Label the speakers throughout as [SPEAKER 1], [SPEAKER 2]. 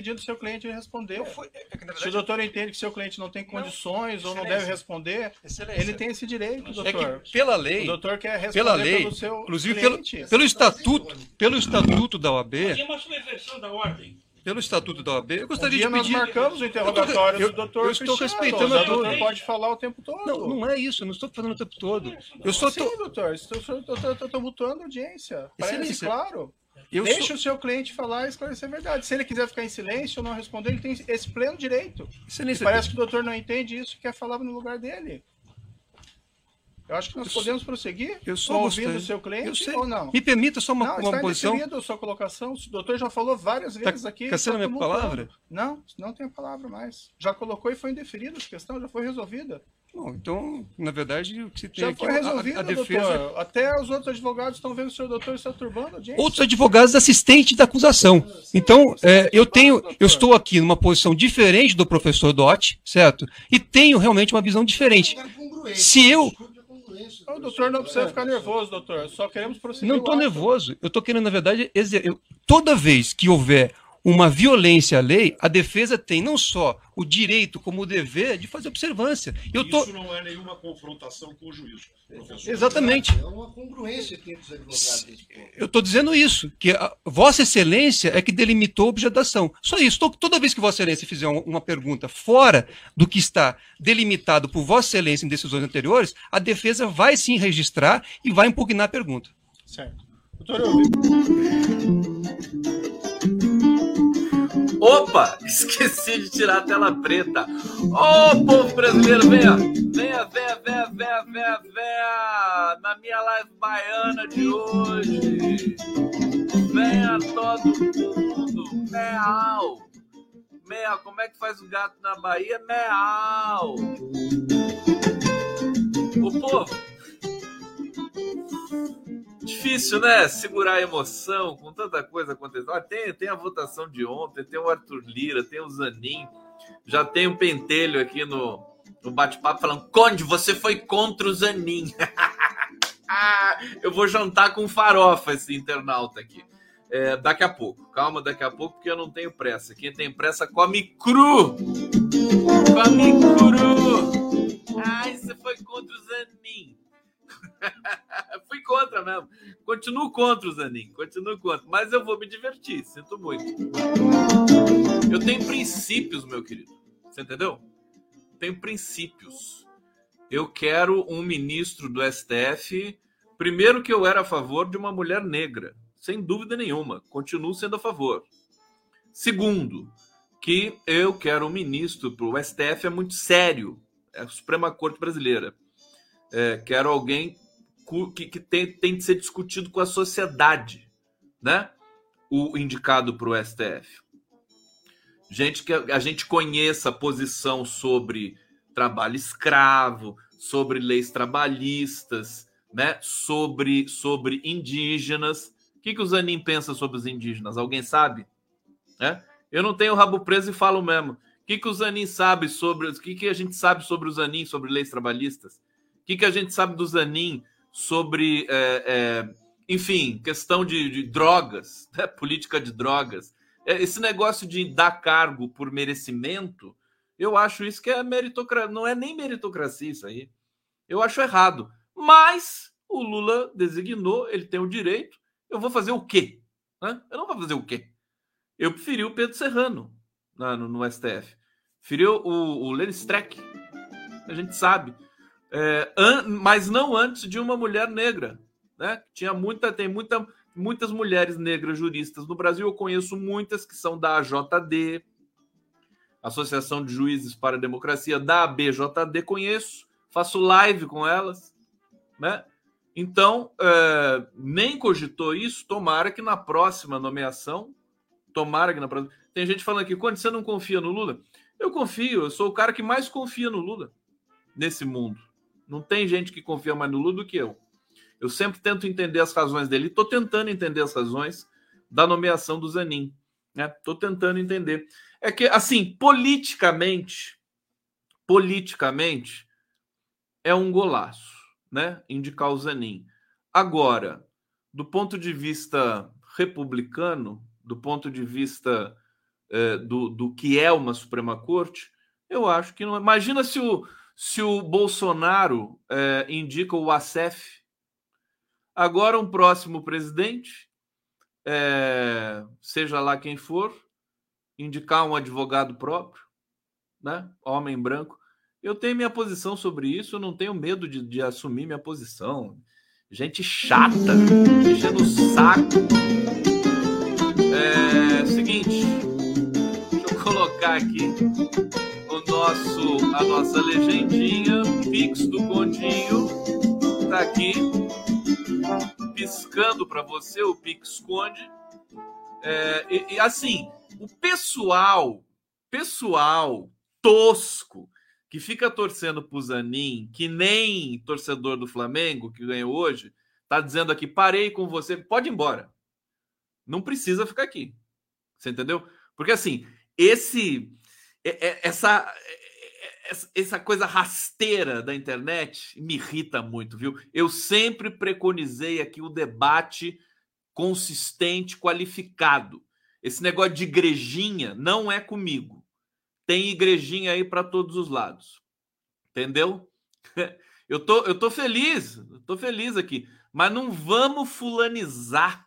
[SPEAKER 1] o doutor está impedindo o seu cliente de responder. Fui, é verdade, Se o doutor entende que seu cliente não tem condições não, ou não deve responder, excelência. ele tem esse direito, doutor. É
[SPEAKER 2] que pela lei, o
[SPEAKER 1] doutor quer responder
[SPEAKER 2] pela lei, pelo seu inclusive cliente. pelo, pelo estatuto, pelo estatuto da OAB. Mas
[SPEAKER 3] uma subversão da ordem
[SPEAKER 2] pelo estatuto da OAB, eu gostaria
[SPEAKER 1] um
[SPEAKER 2] de pedir.
[SPEAKER 1] Nós marcamos o interrogatório eu, do doutor.
[SPEAKER 2] Eu estou respeitando a
[SPEAKER 1] todos. pode falar o tempo todo.
[SPEAKER 2] Não, não é isso, eu não estou falando o tempo todo. Eu só
[SPEAKER 1] Sim, doutor, estou mutando a audiência. Parece claro. Eu Deixa sou... o seu cliente falar e esclarecer a verdade. Se ele quiser ficar em silêncio ou não responder, ele tem esse pleno direito. Excelência, parece que o doutor não entende isso e quer falar no lugar dele. Eu acho que nós podemos prosseguir
[SPEAKER 2] eu sou
[SPEAKER 1] ouvindo o seu cliente ou não.
[SPEAKER 2] Me permita só uma, não, uma
[SPEAKER 1] está
[SPEAKER 2] posição.
[SPEAKER 1] Não, a sua colocação. O doutor já falou várias tá vezes tá, aqui.
[SPEAKER 2] Caçando a minha palavra?
[SPEAKER 1] Não, não tem a palavra mais. Já colocou e foi indeferida a questão, já foi resolvida.
[SPEAKER 2] Bom, então, na verdade, o que se tem
[SPEAKER 1] já
[SPEAKER 2] aqui
[SPEAKER 1] foi resolvido, a, a defesa. Doutor. Até os outros advogados estão vendo o senhor doutor está turbando a audiência.
[SPEAKER 2] Outros advogados assistentes da acusação. Então, é, eu tenho, eu estou aqui numa posição diferente do professor Dotti, certo? E tenho realmente uma visão diferente. Se eu
[SPEAKER 1] o doutor não precisa ficar nervoso, doutor. Só queremos prosseguir.
[SPEAKER 2] Não estou nervoso. Eu estou querendo, na verdade, eu, toda vez que houver uma violência à lei, a defesa tem não só o direito como o dever de fazer observância. Eu
[SPEAKER 3] tô... Isso não é nenhuma confrontação com o juízo.
[SPEAKER 2] Professor. Exatamente.
[SPEAKER 4] É uma congruência entre os advogados.
[SPEAKER 2] Eu estou dizendo isso, que a Vossa Excelência é que delimitou a objetação. Só isso. Toda vez que Vossa Excelência fizer uma pergunta fora do que está delimitado por Vossa Excelência em decisões anteriores, a defesa vai sim registrar e vai impugnar a pergunta.
[SPEAKER 1] Certo. Doutor, eu...
[SPEAKER 5] Opa, esqueci de tirar a tela preta. Ô, oh, povo brasileiro, venha, venha, venha, venha, venha, venha, venha, na minha live baiana de hoje. Venha todo mundo, meal. Meal, como é que faz o gato na Bahia? Meal. O povo, Difícil, né? Segurar a emoção com tanta coisa acontecendo. Ah, tem, tem a votação de ontem, tem o Arthur Lira, tem o Zanin, já tem o Pentelho aqui no, no bate-papo falando: Conde, você foi contra o Zanin. Eu vou jantar com farofa esse internauta aqui. É, daqui a pouco, calma, daqui a pouco, porque eu não tenho pressa. Quem tem pressa come cru. Come cru. Ai, você foi contra o Zanin. Fui contra mesmo. Continuo contra o Zanin, continuo contra. Mas eu vou me divertir, sinto muito. Eu tenho princípios, meu querido. Você entendeu? Tenho princípios. Eu quero um ministro do STF. Primeiro, que eu era a favor de uma mulher negra, sem dúvida nenhuma. Continuo sendo a favor. Segundo, que eu quero um ministro para o STF é muito sério. É a Suprema Corte Brasileira. É, quero alguém que, que tem, tem de ser discutido com a sociedade, né? O indicado para o STF. Gente que a gente conheça a posição sobre trabalho escravo, sobre leis trabalhistas, né? Sobre, sobre indígenas. O que, que o Zanin pensa sobre os indígenas? Alguém sabe? É? Eu não tenho rabo preso e falo mesmo. O que, que o Zanin sabe sobre. O que, que a gente sabe sobre o Zanin, sobre leis trabalhistas? O que, que a gente sabe do Zanin sobre, é, é, enfim, questão de, de drogas, né? política de drogas. É, esse negócio de dar cargo por merecimento, eu acho isso que é meritocracia, não é nem meritocracia isso aí. Eu acho errado. Mas o Lula designou, ele tem o direito. Eu vou fazer o quê? Eu não vou fazer o quê? Eu preferi o Pedro Serrano no, STF. Preferi o, o Lenny Streck. A gente sabe é, an, mas não antes de uma mulher negra. Né? Tinha muita, tem muita, muitas mulheres negras juristas no Brasil. Eu conheço muitas que são da AJD, Associação de Juízes para a Democracia, da ABJD, conheço, faço live com elas. Né? Então, é, nem cogitou isso. Tomara que na próxima nomeação, tomara que na próxima. Tem gente falando aqui, quando você não confia no Lula? Eu confio, eu sou o cara que mais confia no Lula nesse mundo. Não tem gente que confia mais no Lula do que eu. Eu sempre tento entender as razões dele. Estou tentando entender as razões da nomeação do Zanin. Estou né? tentando entender. É que, assim, politicamente, politicamente, é um golaço, né? Indicar o Zanin. Agora, do ponto de vista republicano, do ponto de vista é, do, do que é uma Suprema Corte, eu acho que não. É. Imagina se o, se o Bolsonaro é, indica o ASEF, agora um próximo presidente, é, seja lá quem for, indicar um advogado próprio, né? homem branco. Eu tenho minha posição sobre isso, eu não tenho medo de, de assumir minha posição. Gente chata, enchendo o saco. É seguinte, deixa eu colocar aqui nosso, a nossa legendinha, Pix do Condinho, tá aqui, piscando para você o Pix Conde. É, e, e assim, o pessoal, pessoal tosco, que fica torcendo pro Zanin, que nem torcedor do Flamengo, que ganhou hoje, tá dizendo aqui, parei com você, pode ir embora. Não precisa ficar aqui. Você entendeu? Porque assim, esse essa é, essa coisa rasteira da internet me irrita muito, viu? Eu sempre preconizei aqui o debate consistente, qualificado. Esse negócio de igrejinha não é comigo. Tem igrejinha aí para todos os lados. Entendeu? Eu tô, eu tô feliz, eu tô feliz aqui, mas não vamos fulanizar,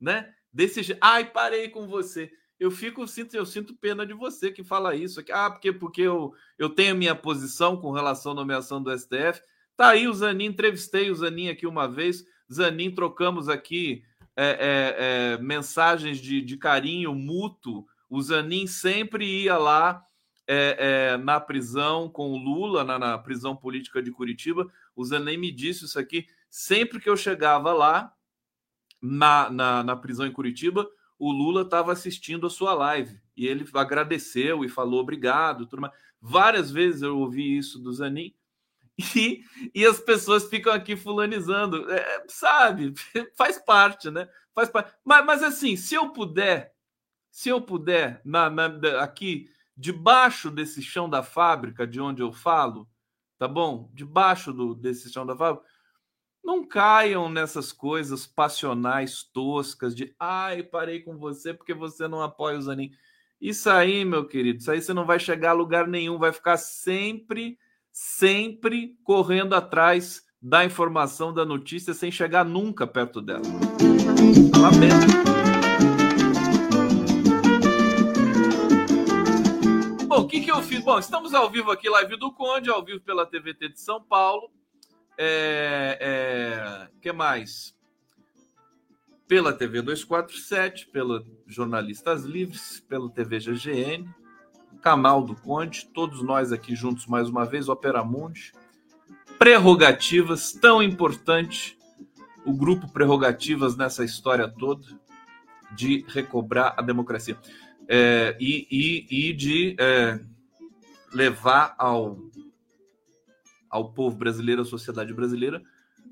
[SPEAKER 5] né? Desse ai, parei com você. Eu fico, sinto, eu sinto pena de você que fala isso aqui. Ah, porque porque eu, eu tenho minha posição com relação à nomeação do STF. Tá aí o Zanin, entrevistei o Zanin aqui uma vez. Zanin, trocamos aqui é, é, é, mensagens de, de carinho mútuo. O Zanin sempre ia lá é, é, na prisão com o Lula, na, na, prisão política de Curitiba. O Zanin me disse isso aqui. Sempre que eu chegava lá, na, na, na prisão em Curitiba, o Lula estava assistindo a sua live. E ele agradeceu e falou obrigado. Tudo mais. Várias vezes eu ouvi isso do Zanin. E, e as pessoas ficam aqui fulanizando, é, sabe? Faz parte, né? Faz parte. Mas, mas assim, se eu puder, se eu puder, na, na, aqui debaixo desse chão da fábrica, de onde eu falo, tá bom? Debaixo do, desse chão da fábrica, não caiam nessas coisas passionais toscas de ai, parei com você porque você não apoia o Zanin. Isso aí, meu querido, isso aí você não vai chegar a lugar nenhum, vai ficar sempre sempre correndo atrás da informação, da notícia, sem chegar nunca perto dela. Lamento. Bom, o que, que eu fiz? Bom, estamos ao vivo aqui, live do Conde, ao vivo pela TVT de São Paulo. É, é, que mais? Pela TV 247, pela Jornalistas Livres, pelo TV GGN, canal do Conde, todos nós aqui juntos mais uma vez, Opera Mundi. Prerrogativas, tão importante o grupo Prerrogativas nessa história toda de recobrar a democracia é, e, e, e, de é, levar ao, ao povo brasileiro, à sociedade brasileira,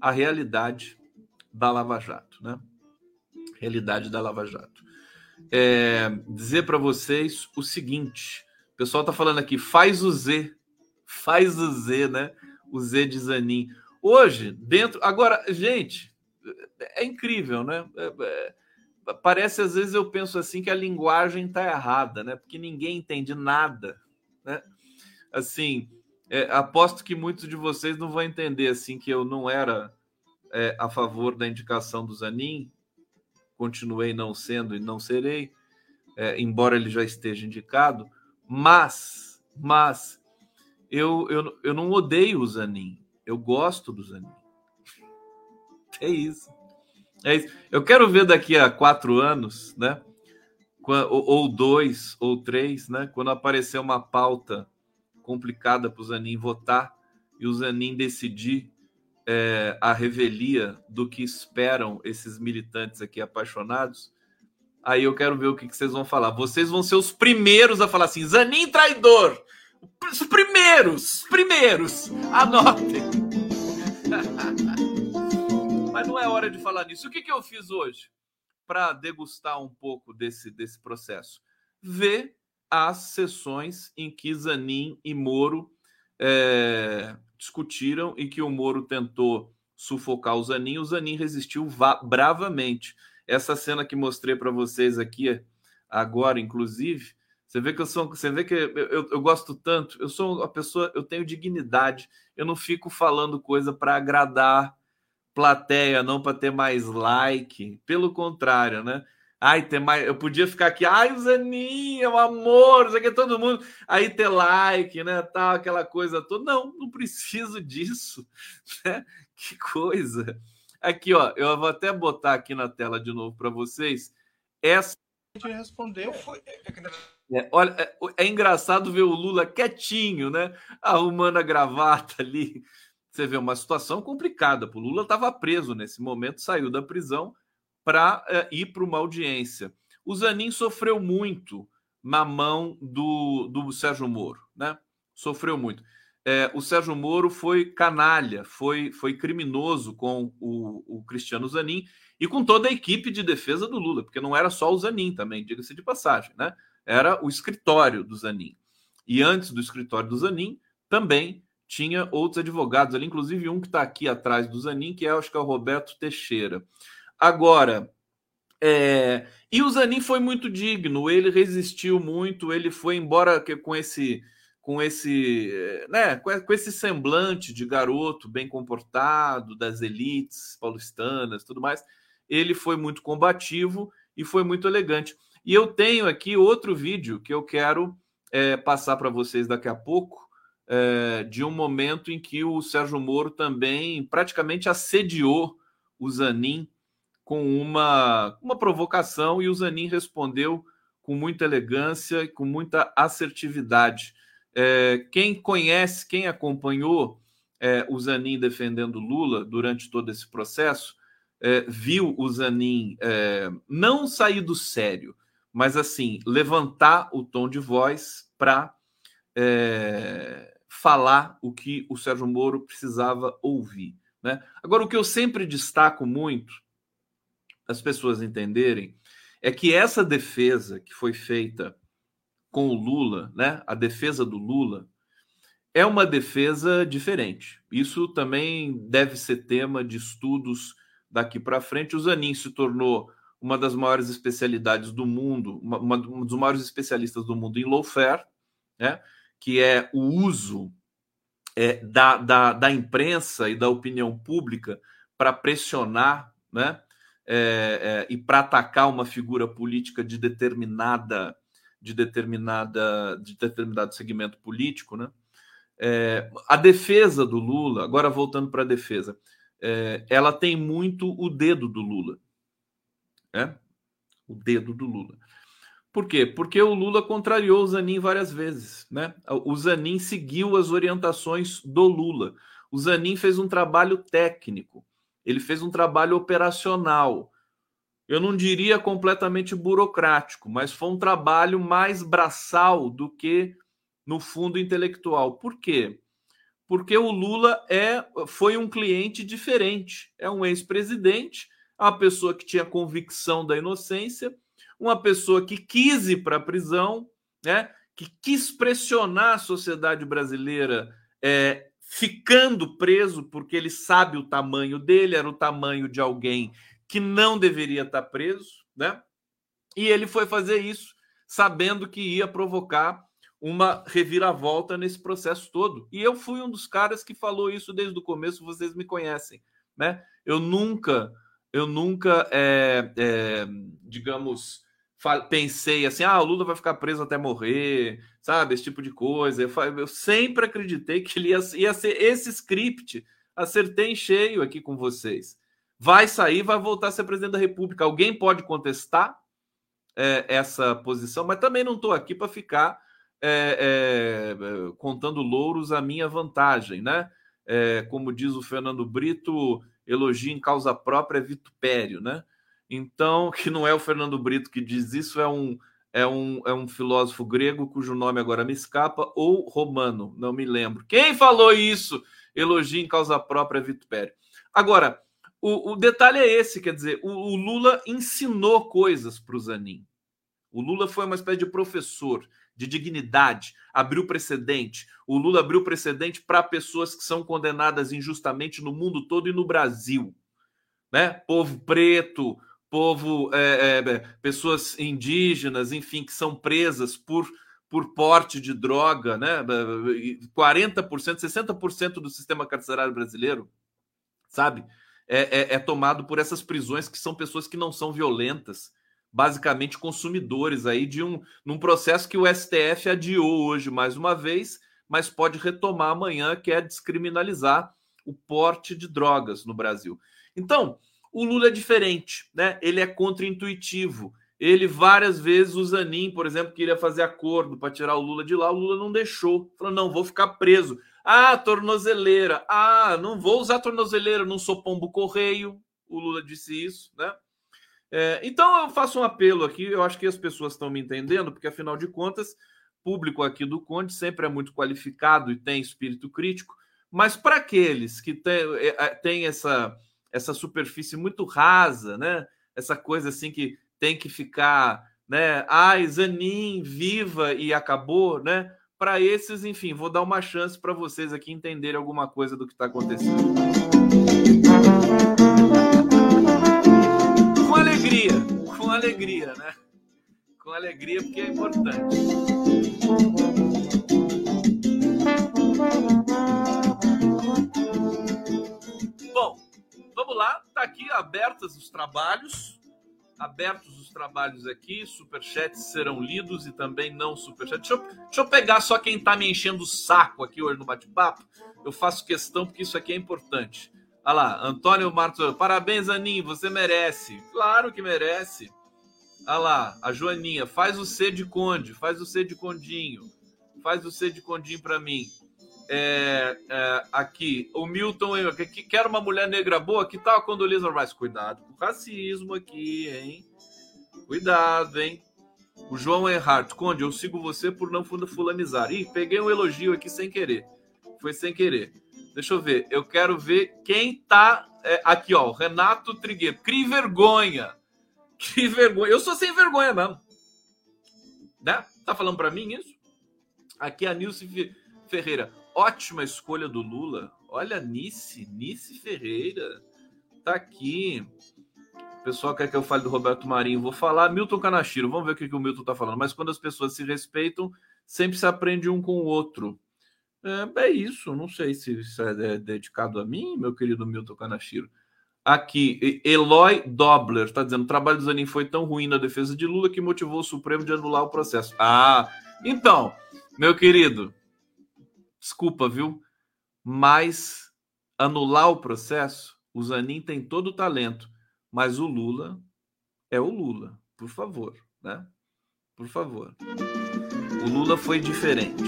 [SPEAKER 5] a realidade da Lava Jato, né? Realidade da Lava Jato. É, dizer para vocês o seguinte: o pessoal tá falando aqui, faz o Z. Faz o Z, né? O Z de Zanin. Hoje, dentro. Agora, gente, é incrível, né? É, é, parece às vezes eu penso assim que a linguagem tá errada, né? Porque ninguém entende nada, né? Assim, é, aposto que muitos de vocês não vão entender assim que eu não era é, a favor da indicação do Zanin, continuei não sendo e não serei, é, embora ele já esteja indicado mas, mas, eu, eu, eu não odeio o Zanin. Eu gosto do Zanin. É isso. É isso. Eu quero ver daqui a quatro anos, né? Ou, dois, ou três, né? Quando aparecer uma pauta complicada para o Zanin votar e o Zanin decidir é, a revelia do que esperam esses militantes aqui apaixonados, Aí eu quero ver o que, que vocês vão falar. Vocês vão ser os primeiros a falar assim: Zanin traidor. Os primeiros, primeiros. Anotem. Mas não é hora de falar nisso. O que, que eu fiz hoje para degustar um pouco desse, desse processo? Ver as sessões em que Zanin e Moro é, discutiram e que o Moro tentou sufocar o Zanin. O Zanin resistiu bravamente. Essa cena que mostrei para vocês aqui agora, inclusive, Você vê que eu sou, você vê que eu, eu, eu, gosto tanto. Eu sou uma pessoa, eu tenho dignidade. Eu não fico falando coisa para agradar plateia, não para ter mais like. Pelo contrário, né? Ai, ter mais. Eu podia ficar aqui, ai, o Zaninho, o amor, isso aqui todo mundo. Aí ter like, né? Tal, aquela coisa toda. Não, não preciso disso. Né? Que coisa. Aqui, ó, eu vou até botar aqui na tela de novo para vocês. Essa.
[SPEAKER 1] Respondeu.
[SPEAKER 5] É, olha, é, é, engraçado ver o Lula quietinho, né? Arrumando a gravata ali. Você vê uma situação complicada. O Lula estava preso nesse momento, saiu da prisão para é, ir para uma audiência. O Zanin sofreu muito na mão do, do Sérgio Moro, né? Sofreu muito. É, o Sérgio Moro foi canalha, foi, foi criminoso com o, o, Cristiano Zanin e com toda a equipe de defesa do Lula, porque não era só o Zanin também, diga-se de passagem, né? Era o escritório do Zanin. E antes do escritório do Zanin, também tinha outros advogados ali, inclusive um que está aqui atrás do Zanin, que é, acho que é o Roberto Teixeira. Agora, é... e o Zanin foi muito digno, ele resistiu muito, ele foi embora com esse com esse, né, com esse semblante de garoto bem comportado das elites paulistanas, tudo mais. Ele foi muito combativo e foi muito elegante. E eu tenho aqui outro vídeo que eu quero é, passar para vocês daqui a pouco, é, de um momento em que o Sérgio Moro também praticamente assediou o Zanin com uma, uma provocação e o Zanin respondeu com muita elegância e com muita assertividade. É, quem conhece, quem acompanhou é, o Zanin defendendo Lula durante todo esse processo, é, viu o Zanin é, não sair do sério, mas assim, levantar o tom de voz para é, falar o que o Sérgio Moro precisava ouvir. Né? Agora, o que eu sempre destaco muito as pessoas entenderem é que essa defesa que foi feita com o Lula, né, a defesa do Lula, é uma defesa diferente. Isso também deve ser tema de estudos daqui para frente. O Zanin se tornou uma das maiores especialidades do mundo, uma, uma, um dos maiores especialistas do mundo em lawfare, né, que é o uso é, da, da, da imprensa e da opinião pública para pressionar né, é, é, e para atacar uma figura política de determinada de determinada de determinado segmento político, né? É, a defesa do Lula, agora voltando para a defesa, é, ela tem muito o dedo do Lula, né? O dedo do Lula. Por quê? Porque o Lula contrariou o Zanin várias vezes, né? O Zanin seguiu as orientações do Lula. O Zanin fez um trabalho técnico ele fez um trabalho operacional. Eu não diria completamente burocrático, mas foi um trabalho mais braçal do que no fundo intelectual. Por quê? Porque o Lula é, foi um cliente diferente. É um ex-presidente, uma pessoa que tinha convicção da inocência, uma pessoa que quis ir para a prisão, né? que quis pressionar a sociedade brasileira é, ficando preso porque ele sabe o tamanho dele, era o tamanho de alguém que não deveria estar preso, né? E ele foi fazer isso sabendo que ia provocar uma reviravolta nesse processo todo. E eu fui um dos caras que falou isso desde o começo, vocês me conhecem, né? Eu nunca, eu nunca, é, é, digamos, pensei assim, ah, o Lula vai ficar preso até morrer, sabe? Esse tipo de coisa. Eu, eu sempre acreditei que ele ia, ia ser esse script. Acertei em cheio aqui com vocês. Vai sair, vai voltar a ser presidente da República. Alguém pode contestar é, essa posição, mas também não estou aqui para ficar é, é, contando louros à minha vantagem, né? É, como diz o Fernando Brito, elogio em causa própria é vitupério, né? Então, que não é o Fernando Brito que diz isso, é um, é um, é um filósofo grego cujo nome agora me escapa, ou romano, não me lembro. Quem falou isso? Elogio em causa própria vitupério. Agora, o, o detalhe é esse, quer dizer, o, o Lula ensinou coisas para o Zanin. O Lula foi uma espécie de professor de dignidade, abriu precedente. O Lula abriu precedente para pessoas que são condenadas injustamente no mundo todo e no Brasil. Né? Povo preto, povo, é, é, pessoas indígenas, enfim, que são presas por, por porte de droga, né? 40%, 60% do sistema carcerário brasileiro, sabe? É, é, é, tomado por essas prisões que são pessoas que não são violentas, basicamente consumidores aí de um num processo que o STF adiou hoje mais uma vez, mas pode retomar amanhã, que é descriminalizar o porte de drogas no Brasil. Então, o Lula é diferente, né? Ele é contraintuitivo. Ele várias vezes, o Zanin, por exemplo, queria fazer acordo para tirar o Lula de lá, o Lula não deixou. Falou: não, vou ficar preso. Ah, tornozeleira. Ah, não vou usar tornozeleira, não sou pombo correio. O Lula disse isso, né? É, então eu faço um apelo aqui, eu acho que as pessoas estão me entendendo, porque afinal de contas, público aqui do Conde sempre é muito qualificado e tem espírito crítico, mas para aqueles que têm é, é, essa essa superfície muito rasa, né? Essa coisa assim que tem que ficar, né? Ai, Zanin, viva e acabou, né? Para esses, enfim, vou dar uma chance para vocês aqui entenderem alguma coisa do que está acontecendo. Com alegria, com alegria, né? Com alegria, porque é importante. Vamos lá, tá aqui abertos os trabalhos, abertos os trabalhos aqui, superchats serão lidos e também não superchats. Deixa eu, deixa eu pegar só quem tá me enchendo o saco aqui hoje no bate-papo. Eu faço questão porque isso aqui é importante. Olha lá, Antônio Martos, parabéns, Aninho, você merece. Claro que merece. Olha lá, a Joaninha, faz o C de Conde, faz o C de Condinho, faz o C de Condinho para mim. É, é, aqui, o Milton, que quer uma mulher negra boa, que tal a Condoleezza Rice? Cuidado com o racismo aqui, hein? Cuidado, hein? O João Erhardt, Conde, eu sigo você por não fulanizar. Ih, peguei um elogio aqui sem querer. Foi sem querer. Deixa eu ver. Eu quero ver quem tá. É, aqui, ó. Renato Trigueiro. Que vergonha. Que vergonha. Eu sou sem vergonha mesmo. Né? Tá falando para mim isso? Aqui a Nilce Ferreira ótima escolha do Lula. Olha, Nice, Nice Ferreira. Tá aqui. O pessoal quer que eu fale do Roberto Marinho. Vou falar Milton Canachiro. Vamos ver o que, que o Milton tá falando. Mas quando as pessoas se respeitam, sempre se aprende um com o outro. É, é isso. Não sei se isso é dedicado a mim, meu querido Milton Canachiro. Aqui, Eloy Dobler está dizendo: o trabalho do Zanin foi tão ruim na defesa de Lula que motivou o Supremo de anular o processo. Ah, então, meu querido, desculpa, viu? Mas anular o processo, o Zanin tem todo o talento, mas o Lula é o Lula, por favor, né? Por favor. O Lula foi diferente.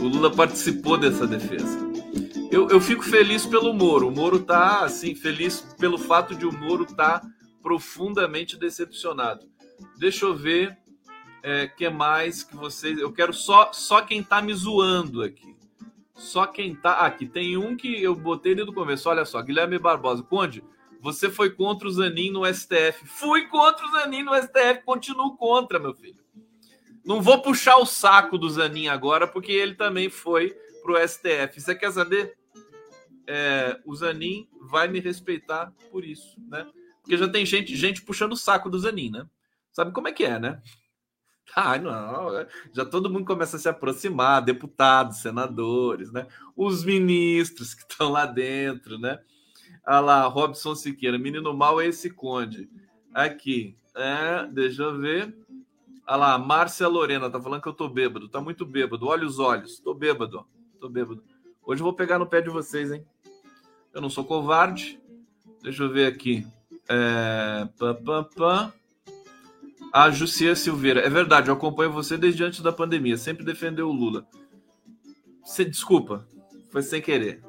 [SPEAKER 5] O Lula participou dessa defesa. Eu, eu fico feliz pelo Moro. O Moro tá, assim, feliz pelo fato de o Moro estar tá profundamente decepcionado. Deixa eu ver é, que mais que vocês. Eu quero só, só quem tá me zoando aqui. Só quem tá. Ah, aqui tem um que eu botei desde o começo. Olha só, Guilherme Barbosa. Conde, você foi contra o Zanin no STF. Fui contra o Zanin no STF, continuo contra, meu filho. Não vou puxar o saco do Zanin agora, porque ele também foi pro STF. Você quer saber? É, o Zanin vai me respeitar por isso, né? Porque já tem gente, gente puxando o saco do Zanin, né? Sabe como é que é, né? Ah, não, é, já todo mundo começa a se aproximar, deputados, senadores, né? Os ministros que estão lá dentro, né? Olha lá, Robson Siqueira, menino mal é esse conde. Aqui, é, deixa eu ver. Olha lá, Márcia Lorena tá falando que eu tô bêbado, tá muito bêbado. Olha os olhos, tô bêbado, tô bêbado. Hoje eu vou pegar no pé de vocês, hein? Eu não sou covarde. Deixa eu ver aqui. É... Pá, pá. A Jucia Silveira. É verdade, eu acompanho você desde antes da pandemia. Sempre defendeu o Lula. Você, desculpa, foi sem querer.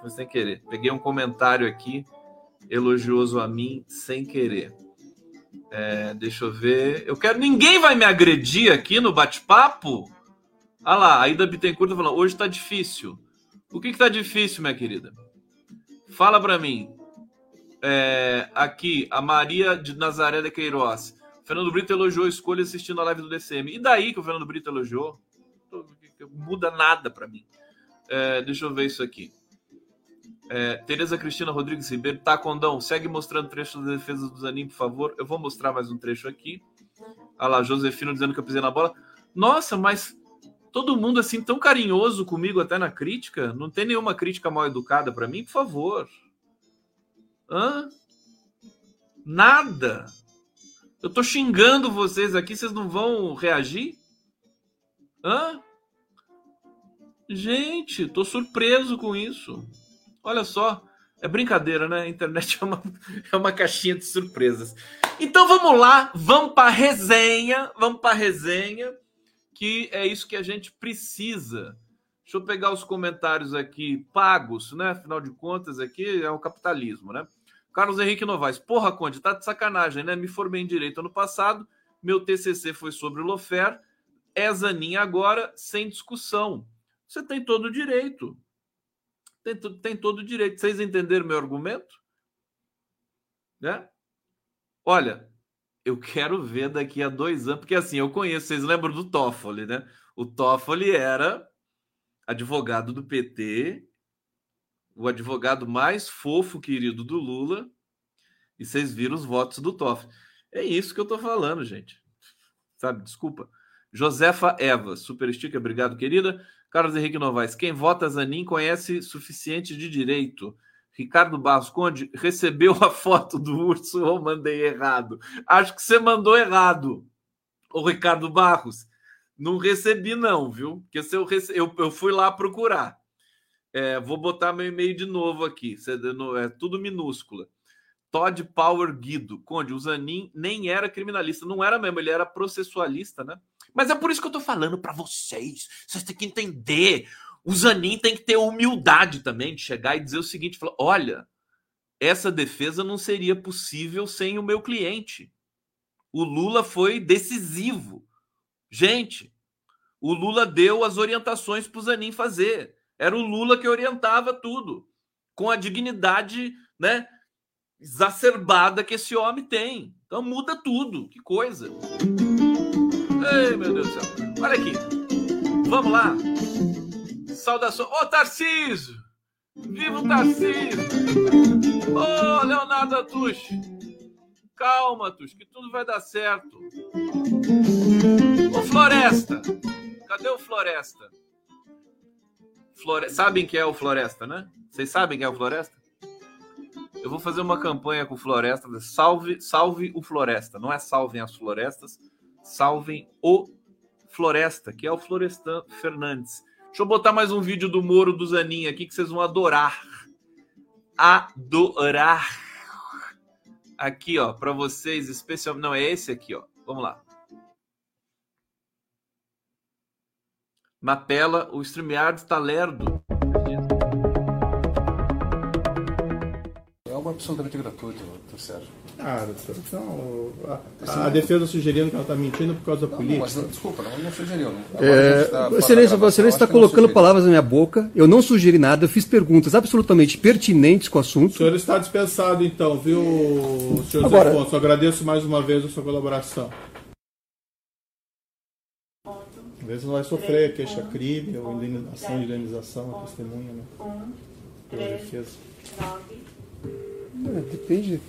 [SPEAKER 5] Foi sem querer. Peguei um comentário aqui elogioso a mim sem querer. É, deixa eu ver. Eu quero. Ninguém vai me agredir aqui no bate-papo? Ah lá, a Ida Bittencourt tá falando, hoje tá difícil. O que que tá difícil, minha querida? Fala para mim. É, aqui, a Maria de Nazaré de Queiroz. Fernando Brito elogiou a escolha assistindo a live do DCM. E daí que o Fernando Brito elogiou? Muda nada para mim. É, deixa eu ver isso aqui. É, Tereza Cristina Rodrigues Ribeiro, Tacondão, segue mostrando trecho da defesa do Zanin, por favor. Eu vou mostrar mais um trecho aqui. Olha lá, Josefino dizendo que eu pisei na bola. Nossa, mas todo mundo assim tão carinhoso comigo até na crítica. Não tem nenhuma crítica mal educada para mim, por favor. Hã? Nada. Eu tô xingando vocês aqui, vocês não vão reagir? Hã? Gente, tô surpreso com isso. Olha só, é brincadeira, né? A internet é uma, é uma caixinha de surpresas. Então vamos lá, vamos para resenha, vamos para resenha, que é isso que a gente precisa. Deixa eu pegar os comentários aqui pagos, né? Afinal de contas, aqui é o capitalismo, né? Carlos Henrique Novaes, porra, Conde, tá de sacanagem, né? Me formei em direito ano passado, meu TCC foi sobre o Lofer, é Zanin agora, sem discussão. Você tem todo o direito. Tem, tem todo o direito. Vocês entenderam meu argumento? Né? Olha, eu quero ver daqui a dois anos, porque assim, eu conheço, vocês lembram do Toffoli, né? O Toffoli era advogado do PT, o advogado mais fofo, querido do Lula, e vocês viram os votos do Toffoli. É isso que eu tô falando, gente. Sabe, desculpa. Josefa Eva, super sticker, obrigado, querida. Carlos Henrique Novaes, quem vota Zanin conhece suficiente de direito. Ricardo Barros Conde recebeu a foto do urso ou mandei errado? Acho que você mandou errado, o Ricardo Barros. Não recebi, não, viu? Porque se eu, rece... eu, eu fui lá procurar. É, vou botar meu e-mail de novo aqui. É tudo minúscula. Todd Power Guido. Conde, o Zanin nem era criminalista. Não era mesmo, ele era processualista, né? Mas é por isso que eu tô falando para vocês. Vocês têm que entender. O Zanin tem que ter humildade também de chegar e dizer o seguinte: falar, olha, essa defesa não seria possível sem o meu cliente. O Lula foi decisivo. Gente, o Lula deu as orientações para o Zanin fazer. Era o Lula que orientava tudo, com a dignidade, né, exacerbada que esse homem tem. Então muda tudo. Que coisa. Ei, meu Deus do céu. Olha aqui. Vamos lá. Saudação. Ô, Tarcísio! Viva o Tarcísio! Ô, Leonardo Atush! Calma, Tush, que tudo vai dar certo. Ô, Floresta! Cadê o Floresta? Flore... Sabem que é o Floresta, né? Vocês sabem que é o Floresta? Eu vou fazer uma campanha com o Floresta. Salve, salve o Floresta. Não é salvem as florestas, salvem o Floresta, que é o Florestan Fernandes. Deixa eu botar mais um vídeo do Moro do Zanin aqui que vocês vão adorar. Adorar. Aqui, ó, para vocês, especial. Não, é esse aqui, ó. Vamos lá. Na tela, o StreamYard está lerdo.
[SPEAKER 6] É algo absolutamente gratuito, Sérgio.
[SPEAKER 1] Ah, então, a, a, defesa sugerindo que ela está mentindo por causa da política. Não,
[SPEAKER 6] mas, desculpa, não, não sugeriu.
[SPEAKER 2] É, tá excelência, Excelência está colocando palavras na minha boca. Eu não sugeri nada, eu fiz perguntas absolutamente pertinentes com o assunto.
[SPEAKER 1] O senhor está dispensado, então, viu, senhor Agora, Zé Afonso? Agradeço mais uma vez a sua colaboração. Às vezes não vai sofrer queixa-crime ou ação de indenização, a testemunha, né? Pela defesa.
[SPEAKER 2] É, depende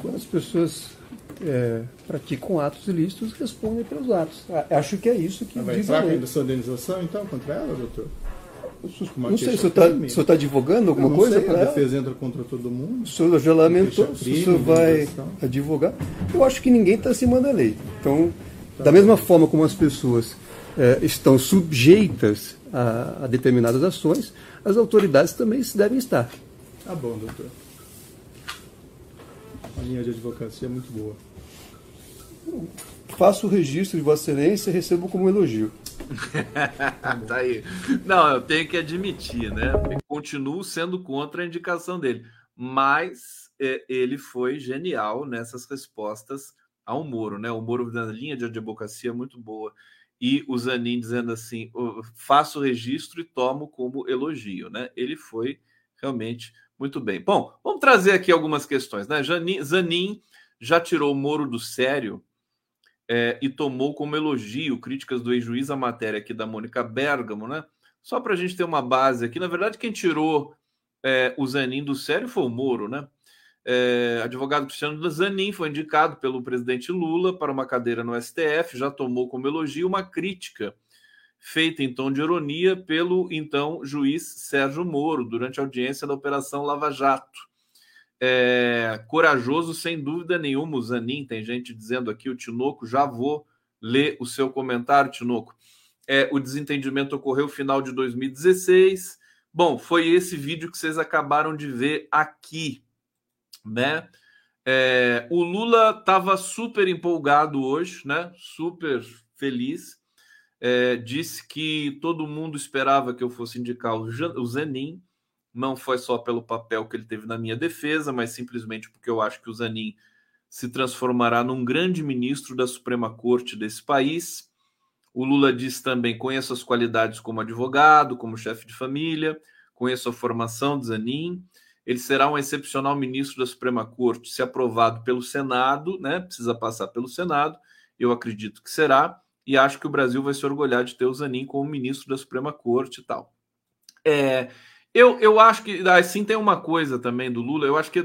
[SPEAKER 2] quando as pessoas é, praticam atos ilícitos, respondem pelos atos. Acho que é isso que
[SPEAKER 1] vai diz entrar a lei. indenização, então, contra ela, doutor?
[SPEAKER 2] não sei, o senhor está advogando alguma não coisa
[SPEAKER 1] para A defesa entra contra todo mundo.
[SPEAKER 2] O senhor já lamentou, o senhor vai advogar. Eu acho que ninguém está acima da lei. Então, tá da mesma forma como as pessoas é, estão sujeitas a, a determinadas ações, as autoridades também devem estar.
[SPEAKER 1] Tá bom, doutor a linha de advocacia é muito boa.
[SPEAKER 2] Faço o registro de Vossa Excelência e recebo como elogio.
[SPEAKER 5] tá aí. Não, eu tenho que admitir, né? continuo sendo contra a indicação dele, mas é, ele foi genial nessas respostas ao Moro, né? O Moro na linha de advocacia muito boa. E o Zanin dizendo assim: faço registro e tomo como elogio, né? Ele foi realmente muito bem. Bom, vamos trazer aqui algumas questões. Né? Zanin já tirou o Moro do sério é, e tomou como elogio críticas do ex-juiz a matéria aqui da Mônica Bergamo, né? Só para a gente ter uma base aqui. Na verdade, quem tirou é, o Zanin do sério foi o Moro, né? É, advogado Cristiano Zanin foi indicado pelo presidente Lula para uma cadeira no STF, já tomou como elogio uma crítica feita em tom de ironia pelo então juiz Sérgio Moro durante a audiência da Operação Lava Jato. É, corajoso, sem dúvida nenhuma, o Zanin. Tem gente dizendo aqui, o Tinoco, já vou ler o seu comentário, Tinoco. É, o desentendimento ocorreu no final de 2016. Bom, foi esse vídeo que vocês acabaram de ver aqui, né? É, o Lula estava super empolgado hoje, né? Super feliz. É, disse que todo mundo esperava que eu fosse indicar o Zanin não foi só pelo papel que ele teve na minha defesa, mas simplesmente porque eu acho que o Zanin se transformará num grande ministro da Suprema Corte desse país. O Lula diz também: conheço as qualidades como advogado, como chefe de família, conheço a formação de Zanin. Ele será um excepcional ministro da Suprema Corte, se aprovado pelo Senado, né? Precisa passar pelo Senado. Eu acredito que será, e acho que o Brasil vai se orgulhar de ter o Zanin como ministro da Suprema Corte e tal. É, eu, eu acho que assim tem uma coisa também do Lula. Eu acho que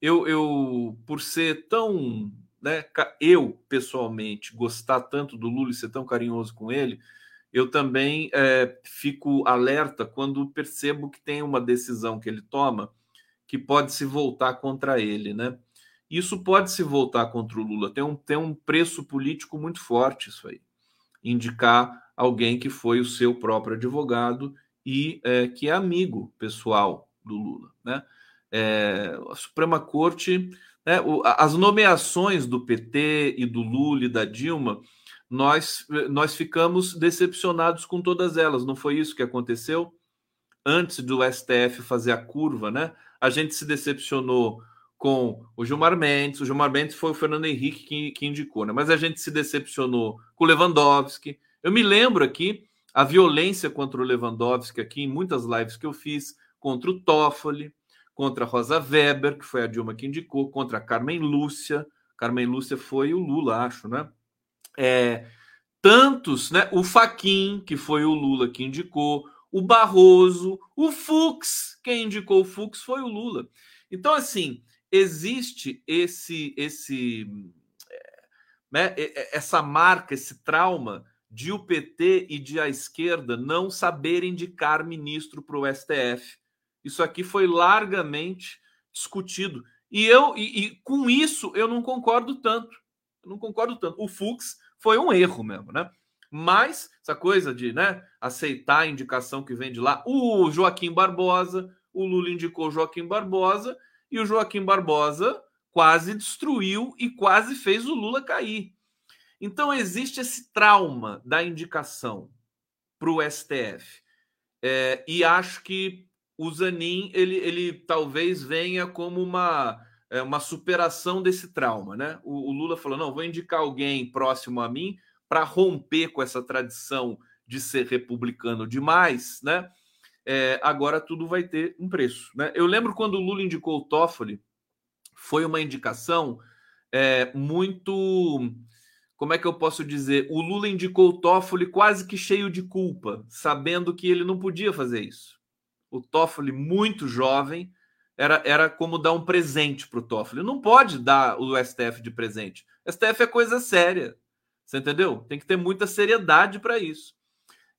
[SPEAKER 5] eu, eu por ser tão, né, eu pessoalmente gostar tanto do Lula e ser tão carinhoso com ele, eu também é, fico alerta quando percebo que tem uma decisão que ele toma que pode se voltar contra ele, né? Isso pode se voltar contra o Lula. Tem um, tem um preço político muito forte isso aí. Indicar alguém que foi o seu próprio advogado e é, que é amigo pessoal do Lula. Né? É, a Suprema Corte, né, o, as nomeações do PT e do Lula e da Dilma, nós, nós ficamos decepcionados com todas elas. Não foi isso que aconteceu? Antes do STF fazer a curva, né? A gente se decepcionou com o Gilmar Mendes. O Gilmar Mendes foi o Fernando Henrique que, que indicou, né? Mas a gente se decepcionou com o Lewandowski. Eu me lembro aqui a violência contra o Lewandowski aqui em muitas lives que eu fiz, contra o Toffoli, contra a Rosa Weber, que foi a Dilma que indicou, contra a Carmen Lúcia. Carmen Lúcia foi o Lula, acho, né? É, tantos, né? O Faquin, que foi o Lula que indicou, o Barroso, o Fux, quem indicou o Fux foi o Lula. Então, assim, existe esse, esse, é, né, essa marca, esse trauma de o PT e de a esquerda não saber indicar ministro para o STF. Isso aqui foi largamente discutido. E eu e, e, com isso eu não concordo tanto. Eu não concordo tanto. O Fux foi um erro mesmo, né? Mas essa coisa de né, aceitar a indicação que vem de lá, o Joaquim Barbosa, o Lula indicou Joaquim Barbosa e o Joaquim Barbosa quase destruiu e quase fez o Lula cair. Então, existe esse trauma da indicação para o STF. É, e acho que o Zanin, ele, ele talvez venha como uma, é, uma superação desse trauma. Né? O, o Lula falou: não, vou indicar alguém próximo a mim para romper com essa tradição de ser republicano demais, né? É, agora tudo vai ter um preço. Né? Eu lembro quando o Lula indicou o Toffoli, foi uma indicação é, muito como é que eu posso dizer? O Lula indicou o Toffoli quase que cheio de culpa, sabendo que ele não podia fazer isso. O Toffoli, muito jovem, era, era como dar um presente para o Toffoli. Não pode dar o STF de presente. STF é coisa séria. Você entendeu? Tem que ter muita seriedade para isso.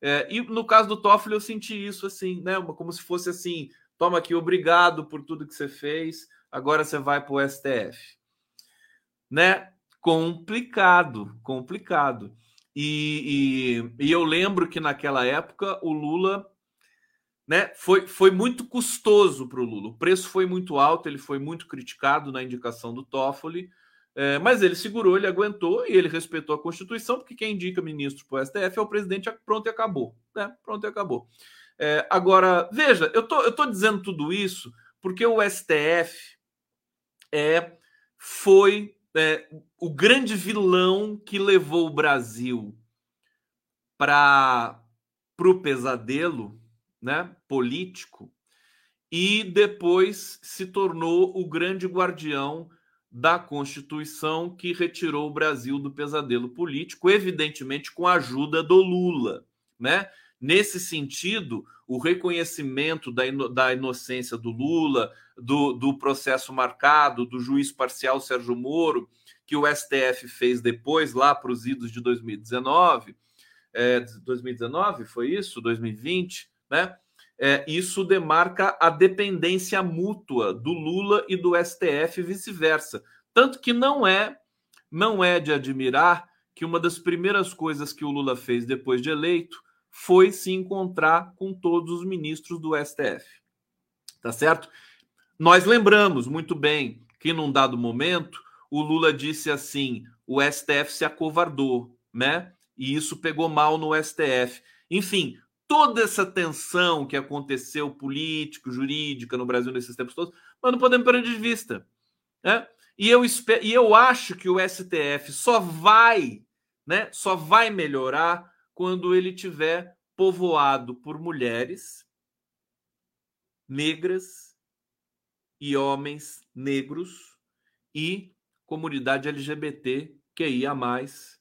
[SPEAKER 5] É, e no caso do Toffoli, eu senti isso assim, né? Como se fosse assim: toma aqui, obrigado por tudo que você fez, agora você vai para o STF. Né? complicado, complicado. E, e, e, eu lembro que naquela época o Lula né, foi, foi muito custoso para o Lula. O preço foi muito alto, ele foi muito criticado na indicação do Toffoli, é, mas ele segurou, ele aguentou e ele respeitou a Constituição, porque quem indica ministro para o STF é o presidente, pronto e acabou. Né? Pronto e acabou. É, agora, veja, eu tô, estou tô dizendo tudo isso porque o STF é, foi é, o grande vilão que levou o Brasil para o pesadelo né, político e depois se tornou o grande guardião da Constituição que retirou o Brasil do pesadelo político, evidentemente com a ajuda do Lula, né? Nesse sentido, o reconhecimento da, ino da inocência do Lula, do, do processo marcado, do juiz parcial Sérgio Moro, que o STF fez depois, lá para os idos de 2019, é, 2019 foi isso? 2020, né? É, isso demarca a dependência mútua do Lula e do STF e vice-versa. Tanto que não é, não é de admirar que uma das primeiras coisas que o Lula fez depois de eleito foi se encontrar com todos os ministros do STF. Tá certo? Nós lembramos muito bem que num dado momento o Lula disse assim: o STF se acovardou, né? E isso pegou mal no STF. Enfim, toda essa tensão que aconteceu político, jurídica no Brasil nesses tempos todos, nós não podemos perder de vista, né? E eu, espero, e eu acho que o STF só vai, né? Só vai melhorar quando ele tiver povoado por mulheres negras e homens negros e comunidade LGBT que ia mais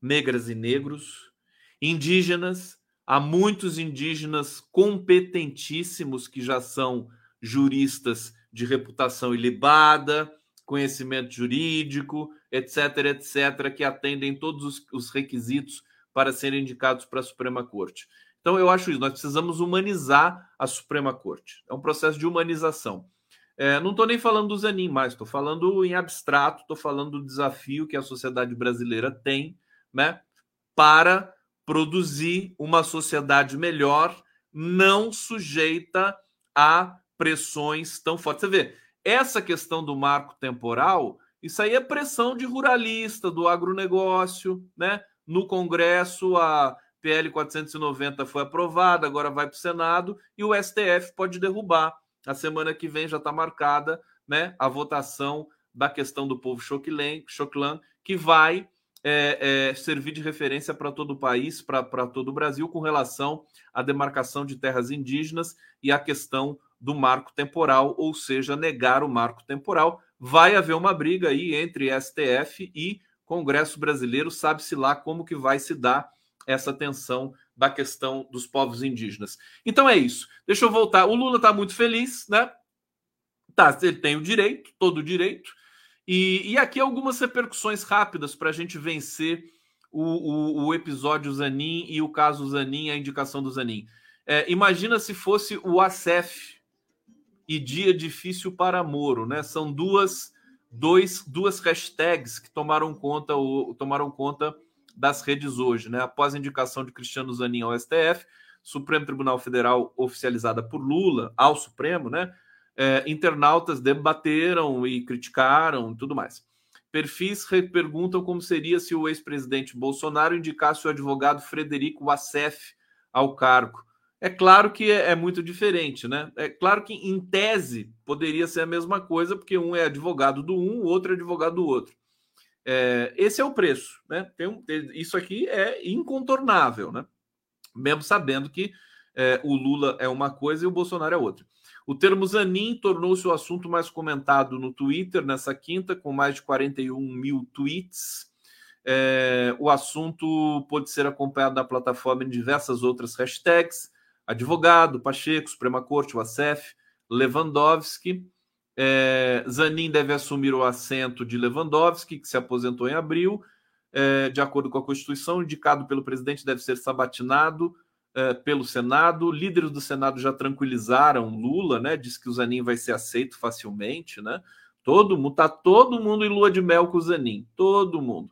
[SPEAKER 5] negras e negros, indígenas, há muitos indígenas competentíssimos que já são juristas de reputação ilibada, conhecimento jurídico, etc, etc, que atendem todos os, os requisitos para serem indicados para a Suprema Corte. Então, eu acho isso. Nós precisamos humanizar a Suprema Corte. É um processo de humanização. É, não estou nem falando do Zanin mais, estou falando em abstrato, estou falando do desafio que a sociedade brasileira tem né, para produzir uma sociedade melhor, não sujeita a pressões tão fortes. Você vê, essa questão do marco temporal, isso aí é pressão de ruralista, do agronegócio, né? No Congresso, a PL 490 foi aprovada, agora vai para o Senado e o STF pode derrubar. A semana que vem já está marcada né, a votação da questão do povo Choclan, que vai é, é, servir de referência para todo o país, para todo o Brasil, com relação à demarcação de terras indígenas e à questão do marco temporal, ou seja, negar o marco temporal. Vai haver uma briga aí entre STF e Congresso Brasileiro sabe-se lá como que vai se dar essa tensão da questão dos povos indígenas. Então é isso. Deixa eu voltar. O Lula está muito feliz, né? Tá, ele tem o direito, todo o direito. E, e aqui algumas repercussões rápidas para a gente vencer o, o, o, episódio Zanin e o caso Zanin, a indicação do Zanin. É, imagina se fosse o ACEF e Dia Difícil para Moro, né? São duas dois, duas hashtags que tomaram conta, o, tomaram conta das redes hoje, né? Após a indicação de Cristiano Zanin ao STF, Supremo Tribunal Federal oficializada por Lula ao Supremo, né? É, internautas debateram e criticaram tudo mais. Perfis perguntam como seria se o ex-presidente Bolsonaro indicasse o advogado Frederico Assef ao cargo. É claro que é, é, muito diferente, né? É claro que, em tese, poderia ser a mesma coisa, porque um é advogado do um, o outro é advogado do outro. É, esse é o preço, né? Tem um, isso aqui é incontornável, né? Mesmo sabendo que é, o Lula é uma coisa e o Bolsonaro é outra. O termo Zanin tornou-se o assunto mais comentado no Twitter nessa quinta, com mais de 41 mil tweets. É, o assunto pode ser acompanhado na plataforma em diversas outras hashtags advogado, Pacheco, Suprema Corte, o Lewandowski. É, Zanin deve assumir o assento de Lewandowski, que se aposentou em abril. É, de acordo com a Constituição, indicado pelo presidente deve ser sabatinado pelo Senado. Líderes do Senado já tranquilizaram Lula, né? Diz que o Zanin vai ser aceito facilmente, né? Todo mundo, tá todo mundo em lua de mel com o Zanin, todo mundo.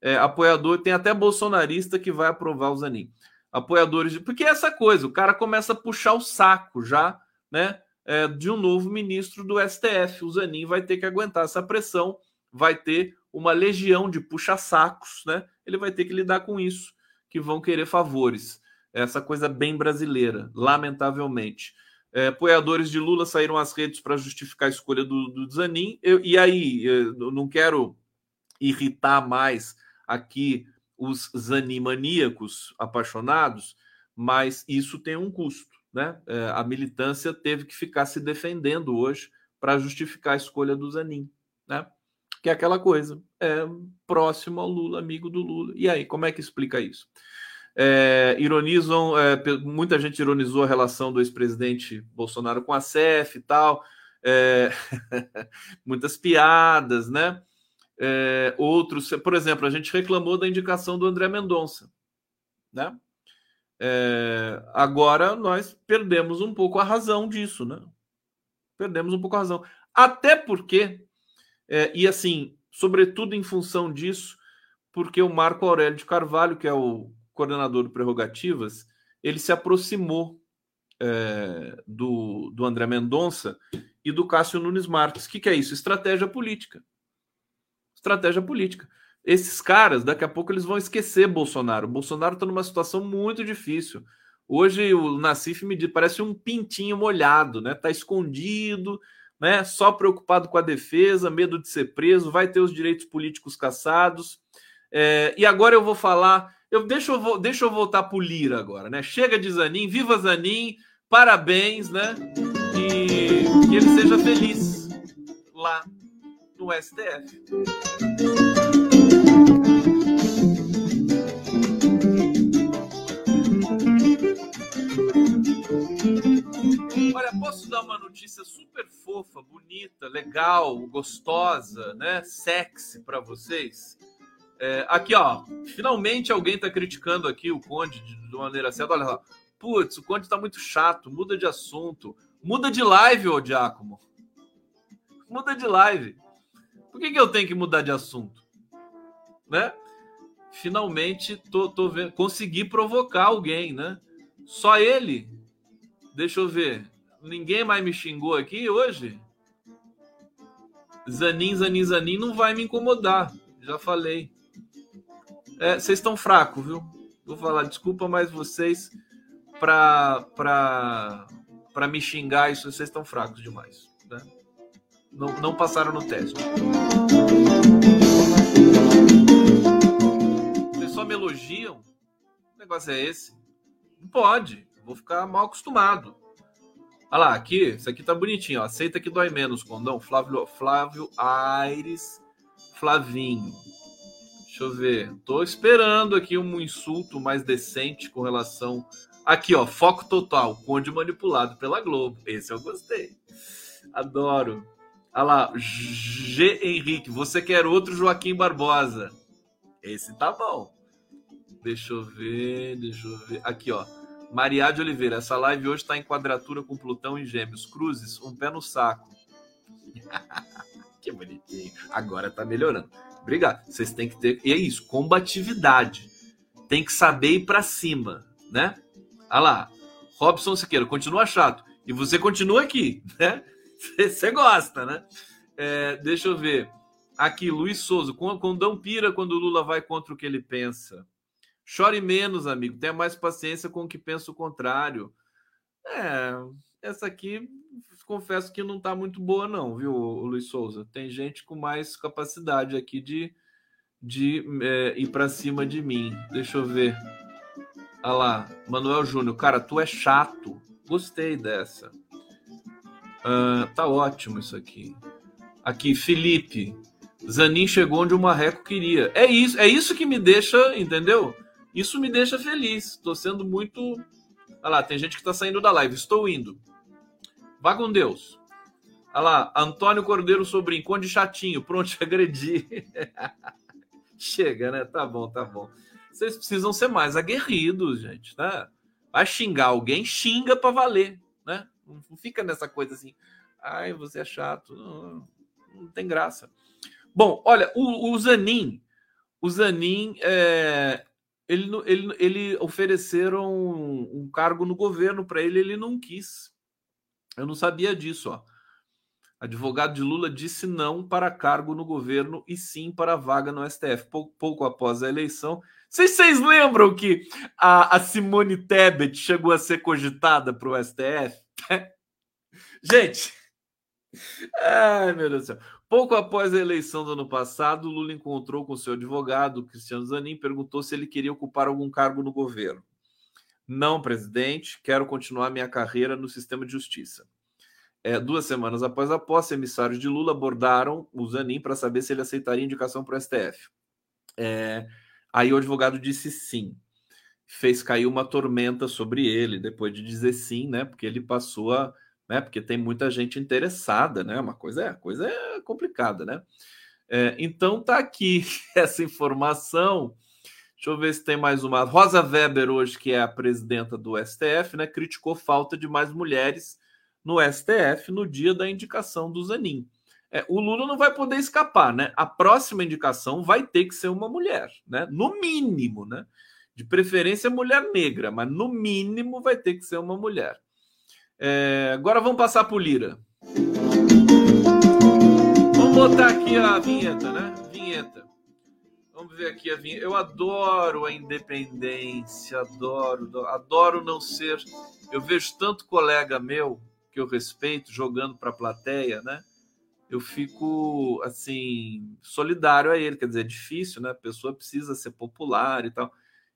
[SPEAKER 5] É, apoiador, tem até bolsonarista que vai aprovar o Zanin apoiadores de. Porque é essa coisa, o cara começa a puxar o saco já, né? É, de um novo ministro do STF. O Zanin vai ter que aguentar essa pressão, vai ter uma legião de puxa-sacos, né? Ele vai ter que lidar com isso, que vão querer favores. Essa coisa bem brasileira, lamentavelmente. É, apoiadores de Lula saíram às redes para justificar a escolha do, do Zanin. Eu, e aí, eu não quero irritar mais aqui os zanimaníacos apaixonados, mas isso tem um custo. Né? É, a militância teve que ficar se defendendo hoje para justificar a escolha do Zanin. Né? Que é aquela coisa, é próximo ao Lula, amigo do Lula. E aí, como é que explica isso? É, ironizam, é, muita gente ironizou a relação do ex-presidente Bolsonaro com a CEF e tal. É, muitas piadas, né? É, outros, por exemplo, a gente reclamou da indicação do André Mendonça, né? É, agora nós perdemos um pouco a razão disso, né? Perdemos um pouco a razão. Até porque, é, e assim, sobretudo em função disso, porque o Marco Aurélio de Carvalho, que é o coordenador do Prerrogativas, ele se aproximou é, do, do André Mendonça e do Cássio Nunes Marques. O que, que é isso? Estratégia política. Estratégia política. Esses caras, daqui a pouco, eles vão esquecer Bolsonaro. O Bolsonaro está numa situação muito difícil. Hoje o Nassif me diz, parece um pintinho molhado, né? Tá escondido, né? Só preocupado com a defesa, medo de ser preso, vai ter os direitos políticos cassados. É, e agora eu vou falar. Eu, deixa, eu, deixa eu voltar para o Lira agora, né? Chega de Zanin, viva Zanin, parabéns, né? E que ele seja feliz lá no STF. Olha, posso dar uma notícia super fofa, bonita, legal, gostosa, né? Sexy para vocês? É, aqui, ó. Finalmente alguém está criticando aqui o Conde de, de maneira certa. Olha lá. Putz, o Conde está muito chato. Muda de assunto. Muda de live, ô Giacomo. Muda de live. Por que, que eu tenho que mudar de assunto? Né? Finalmente tô, tô vendo, consegui provocar alguém, né? Só ele. Deixa eu ver. Ninguém mais me xingou aqui hoje? Zanin, Zanin, Zanin não vai me incomodar. Já falei. É, vocês estão fracos, viu? Vou falar, desculpa, mas vocês, para para me xingar, isso vocês estão fracos demais. Né? Não, não passaram no teste. Vocês só me elogiam? O negócio é esse? Não pode. Vou ficar mal acostumado. Olha lá, aqui, isso aqui tá bonitinho. Ó. Aceita que dói menos, condão. Flávio, Flávio Aires Flavinho. Deixa eu ver. Tô esperando aqui um insulto mais decente com relação. Aqui, ó. Foco total. Conde manipulado pela Globo. Esse eu gostei. Adoro. Olha lá. G. Henrique. Você quer outro Joaquim Barbosa? Esse tá bom. Deixa eu ver. Deixa eu ver. Aqui, ó. Maria de Oliveira. Essa live hoje está em quadratura com Plutão e Gêmeos. Cruzes, um pé no saco. que bonitinho. Agora tá melhorando. Obrigado. Vocês têm que ter. E é isso, combatividade. Tem que saber ir para cima, né? Olha lá. Robson Siqueira, continua chato. E você continua aqui, né? Você gosta, né? É, deixa eu ver. Aqui, Luiz Souza. Condão pira quando o Lula vai contra o que ele pensa. Chore menos, amigo. Tenha mais paciência com o que pensa o contrário. É, essa aqui confesso que não está muito boa, não, viu, Luiz Souza? Tem gente com mais capacidade aqui de, de é, ir para cima de mim. Deixa eu ver. Olha lá, Manuel Júnior. Cara, tu é chato. Gostei dessa. Uh, tá ótimo isso aqui. Aqui, Felipe. Zanin chegou onde o Marreco queria. É isso, é isso que me deixa, entendeu? Isso me deixa feliz. Estou sendo muito. Olha lá, tem gente que está saindo da live. Estou indo. Vá com Deus. Olha lá, Antônio Cordeiro Sobrinho, Conde Chatinho, pronto, agredi. Chega, né? Tá bom, tá bom. Vocês precisam ser mais aguerridos, gente, né? Vai xingar alguém, xinga para valer, né? Não fica nessa coisa assim, ai, você é chato. Não, não tem graça. Bom, olha, o, o Zanin, o Zanin, é, ele, ele, ele ofereceram um, um cargo no governo para ele, ele não quis. Eu não sabia disso, ó. Advogado de Lula disse não para cargo no governo e sim para vaga no STF. Pouco, pouco após a eleição. Vocês, vocês lembram que a, a, Simone Tebet chegou a ser cogitada para o STF? Gente, ai meu Deus do céu. Pouco após a eleição do ano passado, Lula encontrou com seu advogado, Cristiano Zanin, perguntou se ele queria ocupar algum cargo no governo. Não, presidente, quero continuar minha carreira no sistema de justiça. É, duas semanas após a posse, emissários de Lula abordaram o Zanin para saber se ele aceitaria indicação para o STF. É, aí o advogado disse sim. fez cair uma tormenta sobre ele depois de dizer sim, né? Porque ele passou a, né? Porque tem muita gente interessada, né? Uma coisa é, coisa é complicada, né? É, então tá aqui essa informação. Deixa eu ver se tem mais uma. Rosa Weber, hoje, que é a presidenta do STF, né, criticou falta de mais mulheres no STF no dia da indicação do Zanin. É, o Lula não vai poder escapar, né? A próxima indicação vai ter que ser uma mulher, né? No mínimo, né? De preferência mulher negra, mas no mínimo vai ter que ser uma mulher. É, agora vamos passar para o Lira. Vamos botar aqui a vinheta, né? Ver aqui a vinheta. Eu adoro a independência, adoro, adoro não ser. Eu vejo tanto colega meu que eu respeito jogando para a plateia, né? Eu fico assim solidário a ele, quer dizer, é difícil, né? A pessoa precisa ser popular e tal.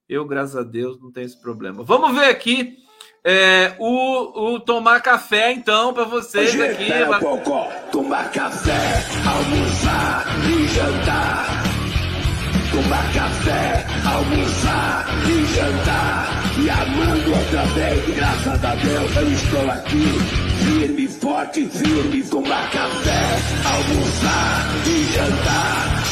[SPEAKER 5] Eu, graças a Deus, não tenho esse problema. Vamos ver aqui é, o, o tomar café, então, para vocês Hoje aqui. É
[SPEAKER 7] mas... Tomar café, almoçar e jantar. Tomar café, almoçar e jantar. E amando outra vez, graças a Deus eu estou aqui. Firme, forte, firme, tomar café, almoçar e jantar.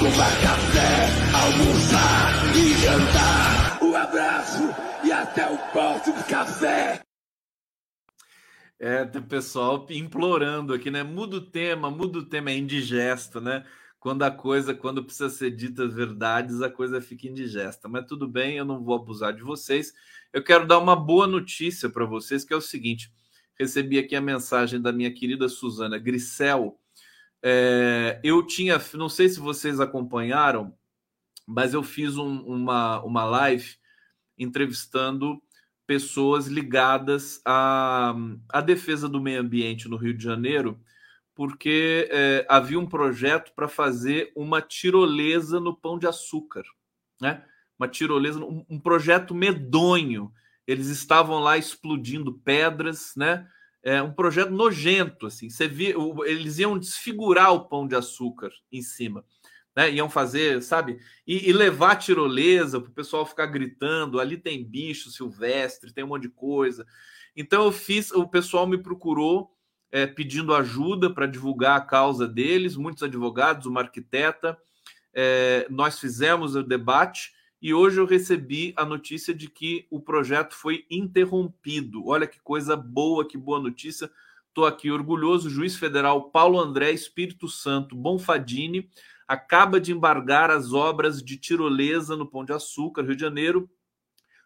[SPEAKER 7] Tomar café, almoçar e jantar. Um abraço e até o próximo café.
[SPEAKER 5] É, tem pessoal implorando aqui, né? Muda o tema, muda o tema, é indigesto, né? Quando a coisa, quando precisa ser ditas verdades, a coisa fica indigesta. Mas tudo bem, eu não vou abusar de vocês. Eu quero dar uma boa notícia para vocês, que é o seguinte: recebi aqui a mensagem da minha querida Suzana Grissel. É, eu tinha, não sei se vocês acompanharam, mas eu fiz um, uma, uma live entrevistando pessoas ligadas à, à defesa do meio ambiente no Rio de Janeiro, porque é, havia um projeto para fazer uma tirolesa no Pão de Açúcar, né? Uma tirolesa, um, um projeto medonho. Eles estavam lá explodindo pedras, né? É um projeto nojento, assim. Você via, eles iam desfigurar o Pão de Açúcar em cima né? Iam fazer, sabe? E, e levar tirolesa para o pessoal ficar gritando. Ali tem bicho silvestre, tem um monte de coisa. Então eu fiz, o pessoal me procurou é, pedindo ajuda para divulgar a causa deles, muitos advogados, uma arquiteta. É, nós fizemos o debate e hoje eu recebi a notícia de que o projeto foi interrompido. Olha que coisa boa, que boa notícia. Estou aqui orgulhoso. juiz federal Paulo André Espírito Santo Bonfadini acaba de embargar as obras de tirolesa no Pão de Açúcar, Rio de Janeiro,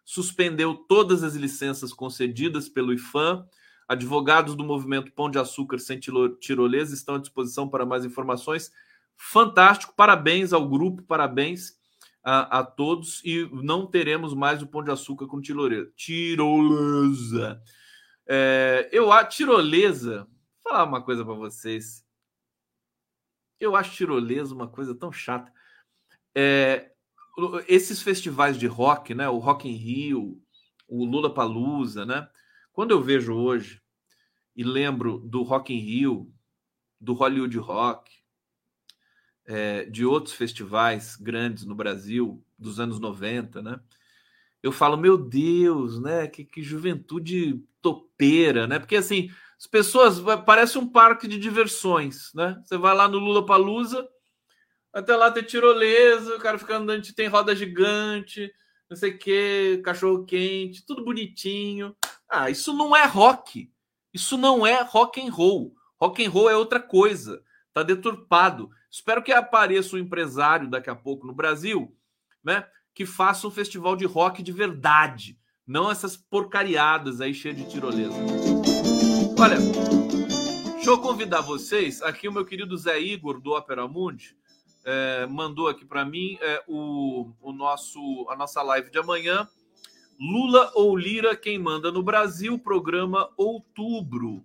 [SPEAKER 5] suspendeu todas as licenças concedidas pelo IFAM. Advogados do movimento Pão de Açúcar sem tirolesa estão à disposição para mais informações. Fantástico, parabéns ao grupo, parabéns a, a todos. E não teremos mais o Pão de Açúcar com tirolesa. Tirolesa. É, eu a tirolesa, vou falar uma coisa para vocês. Eu acho tirolesa uma coisa tão chata. É, esses festivais de rock, né? O Rock in Rio, o Lula Palusa, né? Quando eu vejo hoje e lembro do Rock in Rio, do Hollywood Rock, é, de outros festivais grandes no Brasil dos anos 90, né? Eu falo, meu Deus, né? Que, que juventude topeira, né? Porque assim, as pessoas parece um parque de diversões, né? Você vai lá no Lula Palusa, até lá tem tirolesa, o cara fica andando, tem roda gigante, não sei o que, cachorro quente, tudo bonitinho. Ah, isso não é rock. Isso não é rock and roll. Rock and roll é outra coisa. Tá deturpado. Espero que apareça um empresário daqui a pouco no Brasil, né? Que faça um festival de rock de verdade, não essas porcariadas aí cheias de tirolesa. Olha, deixa eu convidar vocês. Aqui o meu querido Zé Igor do Opera Mundi é, mandou aqui para mim é, o, o nosso a nossa live de amanhã. Lula ou Lira, quem manda no Brasil, programa Outubro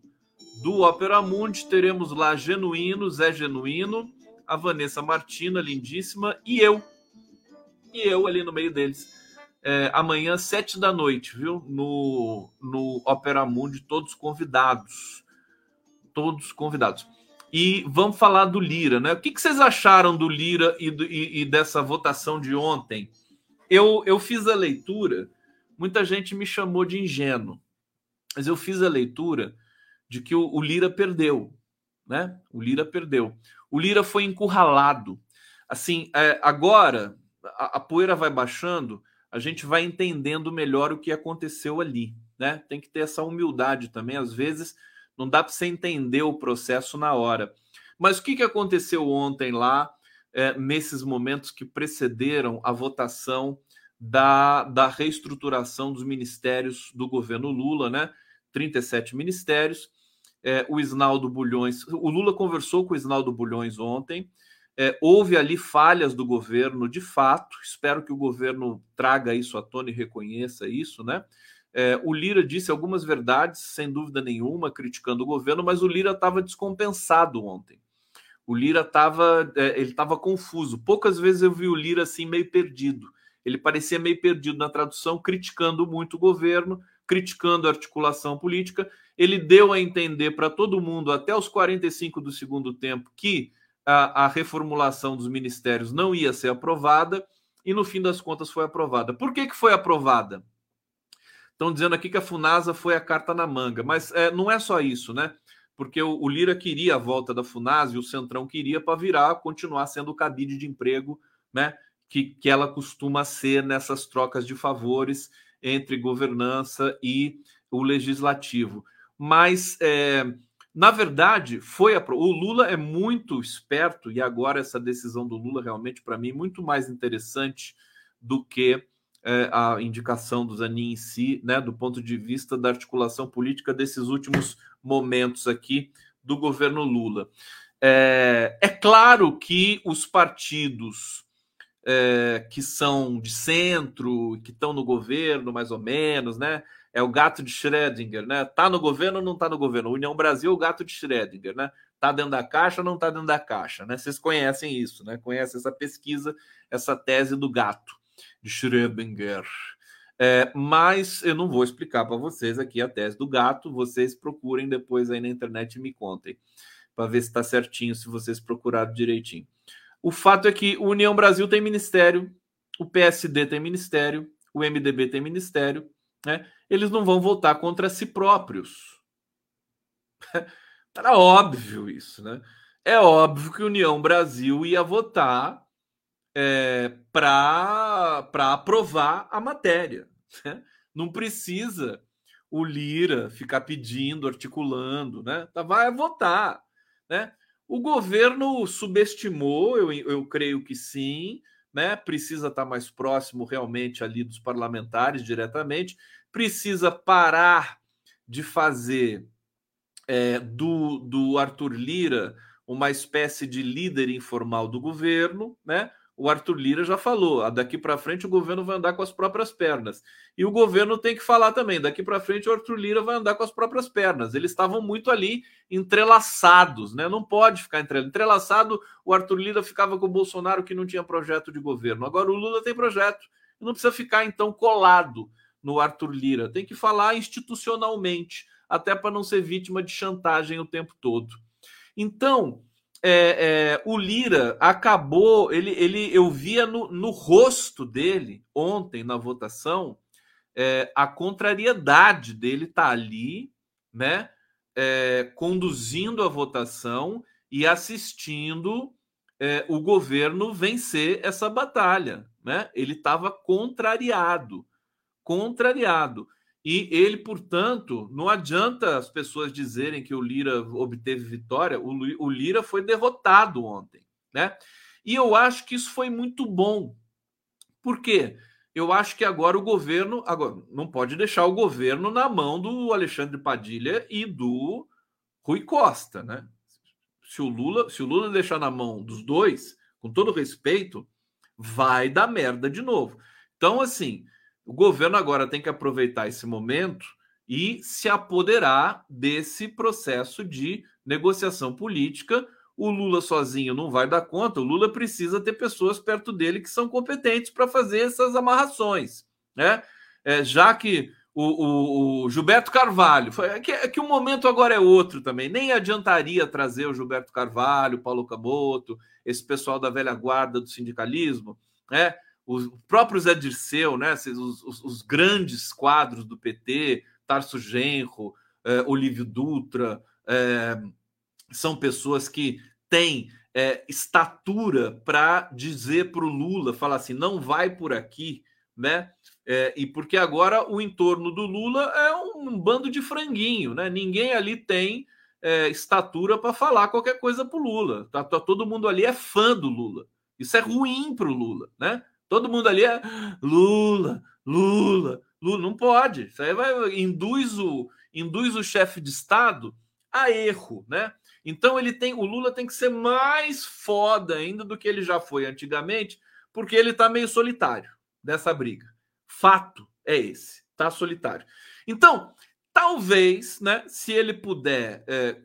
[SPEAKER 5] do Opera Mundi. Teremos lá Genuíno, Zé Genuíno, a Vanessa Martina, lindíssima, e eu. E eu ali no meio deles é, amanhã, sete da noite, viu? No, no Opera Mundi, todos convidados. Todos convidados. E vamos falar do Lira, né? O que, que vocês acharam do Lira e, do, e, e dessa votação de ontem eu, eu fiz a leitura, muita gente me chamou de ingênuo, mas eu fiz a leitura de que o, o Lira perdeu, né? O Lira perdeu. O Lira foi encurralado. Assim, é, agora a, a poeira vai baixando, a gente vai entendendo melhor o que aconteceu ali, né? Tem que ter essa humildade também. Às vezes não dá para você entender o processo na hora. Mas o que, que aconteceu ontem lá, é, nesses momentos que precederam a votação da, da reestruturação dos ministérios do governo Lula, né? 37 ministérios. É, o Isnaldo Bulhões, o Lula conversou com o Isnaldo Bulhões ontem. É, houve ali falhas do governo, de fato. Espero que o governo traga isso à tona e reconheça isso, né? É, o Lira disse algumas verdades, sem dúvida nenhuma, criticando o governo, mas o Lira estava descompensado ontem. O Lira estava, é, ele estava confuso. Poucas vezes eu vi o Lira assim meio perdido. Ele parecia meio perdido na tradução, criticando muito o governo, criticando a articulação política. Ele deu a entender para todo mundo, até os 45 do segundo tempo, que a, a, reformulação dos ministérios não ia ser aprovada, e no fim das contas foi aprovada. Por que, que foi aprovada? Estão dizendo aqui que a Funasa foi a carta na manga, mas é, não é só isso, né? Porque o, o, Lira queria a volta da Funasa e o Centrão queria para virar, continuar sendo o cabide de emprego, né? Que, que ela costuma ser nessas trocas de favores entre governança e o legislativo. Mas, é, na verdade, foi a, o Lula é muito esperto e agora essa decisão do Lula realmente para mim muito mais interessante do que é, a indicação do Zanin em si, né, do ponto de vista da articulação política desses últimos momentos aqui do governo Lula. É, é claro que os partidos é, que são de centro, que estão no governo, mais ou menos, né? É o gato de Schrödinger, né? Tá no governo ou não tá no governo? União Brasil, o gato de Schrödinger, né? Tá dentro da caixa ou não tá dentro da caixa, né? Vocês conhecem isso, né? Conhecem essa pesquisa, essa tese do gato de Schrödinger. É, mas eu não vou explicar para vocês aqui a tese do gato. Vocês procurem depois aí na internet e me contem para ver se está certinho, se vocês procuraram direitinho. O fato é que o União Brasil tem ministério, o PSD tem ministério, o MDB tem ministério, né? Eles não vão votar contra si próprios. Era óbvio isso, né? É óbvio que União Brasil ia votar é, para aprovar a matéria. Né? Não precisa o Lira ficar pedindo, articulando, né? Tá, vai votar, né? O governo subestimou, eu, eu creio que sim, né? Precisa estar mais próximo realmente ali dos parlamentares diretamente, precisa parar de fazer é, do, do Arthur Lira uma espécie de líder informal do governo, né? O Arthur Lira já falou, ah, daqui para frente o governo vai andar com as próprias pernas. E o governo tem que falar também, daqui para frente o Arthur Lira vai andar com as próprias pernas. Eles estavam muito ali entrelaçados, né? Não pode ficar entrelaçado. O Arthur Lira ficava com o Bolsonaro que não tinha projeto de governo. Agora o Lula tem projeto. Não precisa ficar então colado no Arthur Lira. Tem que falar institucionalmente, até para não ser vítima de chantagem o tempo todo. Então, é, é, o Lira acabou, ele, ele eu via no, no rosto dele ontem na votação é, a contrariedade dele tá ali, né, é, conduzindo a votação e assistindo é, o governo vencer essa batalha, né? Ele estava contrariado, contrariado. E ele, portanto, não adianta as pessoas dizerem que o Lira obteve vitória, o, Lira foi derrotado ontem, né? E eu acho que isso foi muito bom. Por quê? Eu acho que agora o governo agora não pode deixar o governo na mão do Alexandre Padilha e do Rui Costa, né? Se o Lula, se o Lula deixar na mão dos dois, com todo respeito, vai dar merda de novo. Então, assim, o governo agora tem que aproveitar esse momento e se apoderar desse processo de negociação política. O Lula sozinho não vai dar conta, o Lula precisa ter pessoas perto dele que são competentes para fazer essas amarrações. Né? É, já que o, o, o, Gilberto Carvalho, foi, é, que, é que o momento agora é outro também, nem adiantaria trazer o Gilberto Carvalho, Paulo Camoto, esse pessoal da velha guarda do sindicalismo, né? O próprio Zé Dirceu, né? Os, os, os grandes quadros do PT, Tarso Genro, é, Olívio Dutra, é, são pessoas que têm é, estatura para dizer para o Lula, falar assim, não vai por aqui, né? É, e porque agora o entorno do Lula é um bando de franguinho, né? Ninguém ali tem é, estatura para falar qualquer coisa para o Lula. Tá, tá, todo mundo ali é fã do Lula. Isso é ruim para o Lula, né? Todo mundo ali é Lula, Lula, Lula. Não pode. Isso aí vai, induz o, induz o chefe de Estado a erro, né? Então ele tem, o Lula tem que ser mais foda ainda do que ele já foi antigamente, porque ele está meio solitário dessa briga. Fato é esse, tá solitário. Então, talvez, né, se ele puder é,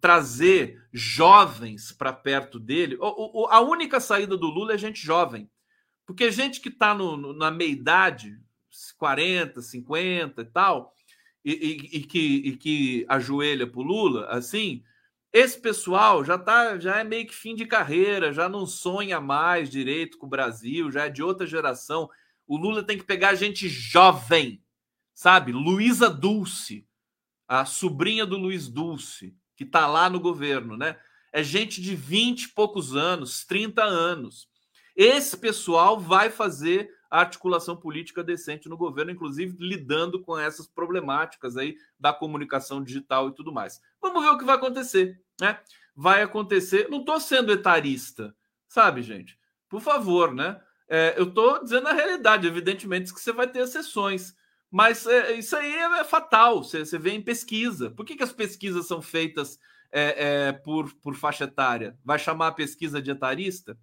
[SPEAKER 5] trazer jovens para perto dele, o, o, a única saída do Lula é gente jovem, porque gente que está na meia idade, 40, 50 e tal, e, e, e que, e que ajoelha para o Lula, assim, esse pessoal já tá, já é meio que fim de carreira, já não sonha mais direito com o Brasil, já é de outra geração. O Lula tem que pegar gente jovem, sabe? Luísa Dulce, a sobrinha do Luiz Dulce, que tá lá no governo, né? É gente de 20 e poucos anos, 30 anos. Esse pessoal vai fazer articulação política decente no governo, inclusive lidando com essas problemáticas aí da comunicação digital e tudo mais. Vamos ver o que vai acontecer, né? Vai acontecer. Não estou sendo etarista, sabe, gente? Por favor, né? É, eu estou dizendo a realidade, evidentemente que você vai ter exceções, mas é, isso aí é, é fatal. Você, você, vê em pesquisa. Por que, que as pesquisas são feitas é, é, por, por faixa etária? Vai chamar a pesquisa de etarista?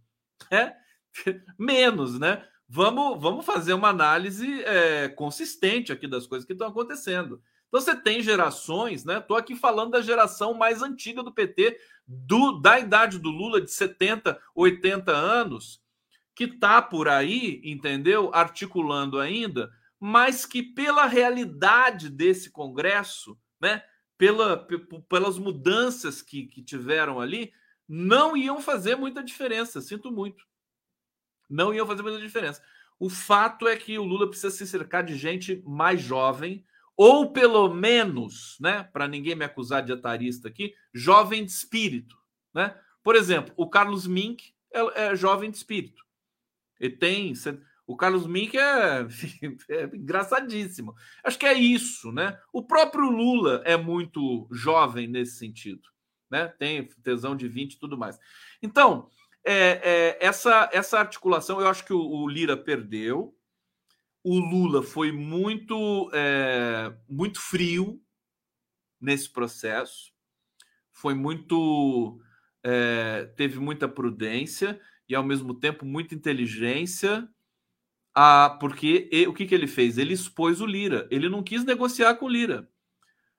[SPEAKER 5] É? Menos, né? vamos, vamos fazer uma análise é, consistente aqui das coisas que estão acontecendo. Então você tem gerações, né? Estou aqui falando da geração mais antiga do PT, do, da idade do Lula, de 70, 80 anos, que está por aí, entendeu? Articulando ainda, mas que pela realidade desse Congresso, né? Pela, pelas mudanças que, que tiveram ali, não iam fazer muita diferença. Sinto muito não iam fazer muita diferença. O fato é que o Lula precisa se cercar de gente mais jovem, ou pelo menos, né, para ninguém me acusar de etarista aqui, jovem de espírito, né? Por exemplo, o Carlos Mink é, é jovem de espírito. Ele tem o Carlos Mink é, é, engraçadíssimo. Acho que é isso, né? O próprio Lula é muito jovem nesse sentido, né? Tem tesão de 20 e tudo mais. Então, é, é, essa, essa articulação, eu acho que o, o, Lira perdeu. O Lula foi muito, é, muito frio nesse processo, foi muito. É, teve muita prudência e, ao mesmo tempo, muita inteligência. A, porque e, o que, que ele fez? Ele expôs o Lira. Ele não quis negociar com o Lira.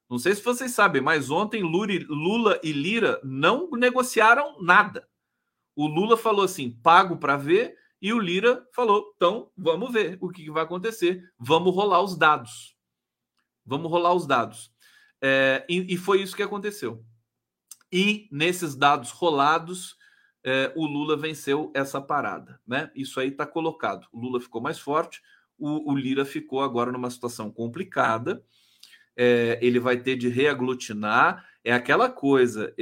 [SPEAKER 5] Não sei se vocês sabem, mas ontem Lula e Lira não negociaram nada. O Lula falou assim: pago para ver, e o Lira falou: então vamos ver o que vai acontecer, vamos rolar os dados. Vamos rolar os dados. É, e, e, foi isso que aconteceu. E nesses dados rolados, é, o Lula venceu essa parada. Né? Isso aí está colocado. O Lula ficou mais forte, o, o Lira ficou agora numa situação complicada. É, ele vai ter de reaglutinar. É aquela coisa.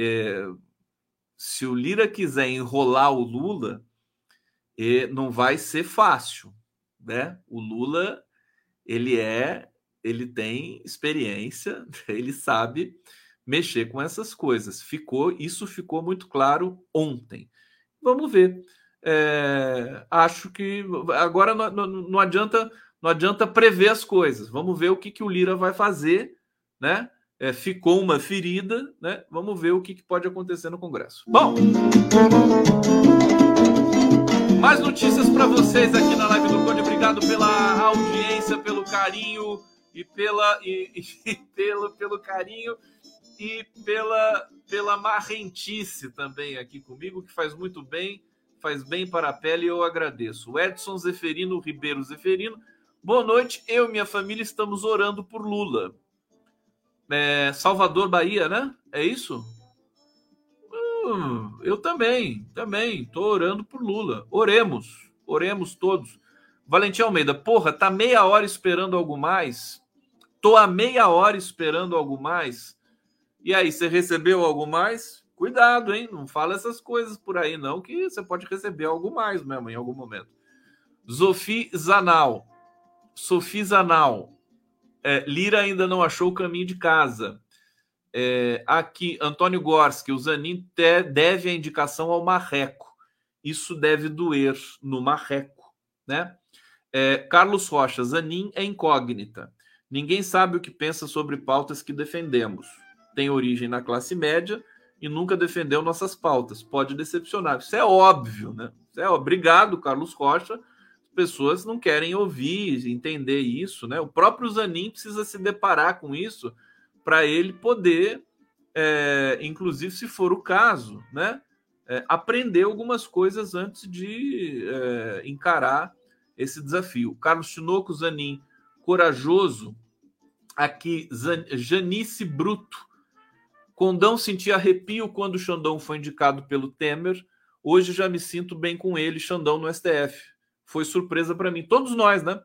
[SPEAKER 5] Se o Lira quiser enrolar o Lula, não vai ser fácil, né? O Lula, ele é, ele tem experiência, ele sabe mexer com essas coisas. Ficou, isso ficou muito claro ontem. Vamos ver. É, acho que agora não, não, não, adianta, não adianta prever as coisas. Vamos ver o que, que o Lira vai fazer, né? É, ficou uma ferida, né? Vamos ver o que, que pode acontecer no Congresso. Bom, mais notícias para vocês aqui na live do Conde. Obrigado pela audiência, pelo carinho e pela e, e, pelo pelo carinho e pela pela marrentice também aqui comigo que faz muito bem, faz bem para a pele e eu agradeço. Edson Zeferino Ribeiro Zeferino. Boa noite. Eu e minha família estamos orando por Lula. É, Salvador, Bahia, né? É isso? Hum, eu também, também. Estou orando por Lula. Oremos, oremos todos. Valentim Almeida, porra, tá meia hora esperando algo mais? Tô a meia hora esperando algo mais? E aí, você recebeu algo mais? Cuidado, hein? Não fala essas coisas por aí, não, que você pode receber algo mais mesmo em algum momento. Zofi Zanal. Sofi Zanal. É, Lira ainda não achou o caminho de casa. É, aqui, Antônio Gorski, o Zanin te, deve a indicação ao Marreco. Isso deve doer no Marreco, né? É, Carlos Rocha, Zanin é incógnita. Ninguém sabe o que pensa sobre pautas que defendemos. Tem origem na classe média e nunca defendeu nossas pautas. Pode decepcionar. Isso é óbvio, né? Isso é obrigado, Carlos Rocha. As pessoas não querem ouvir, entender isso, né? O próprio Zanin precisa se deparar com isso para ele poder, é, inclusive se for o caso, né, é, aprender algumas coisas antes de é, encarar esse desafio. Carlos Tinoco Zanin, corajoso, aqui, Zan, Janice Bruto. Condão sentia arrepio quando o Xandão foi indicado pelo Temer. Hoje já me sinto bem com ele, Xandão no STF. Foi surpresa para mim. Todos nós, né?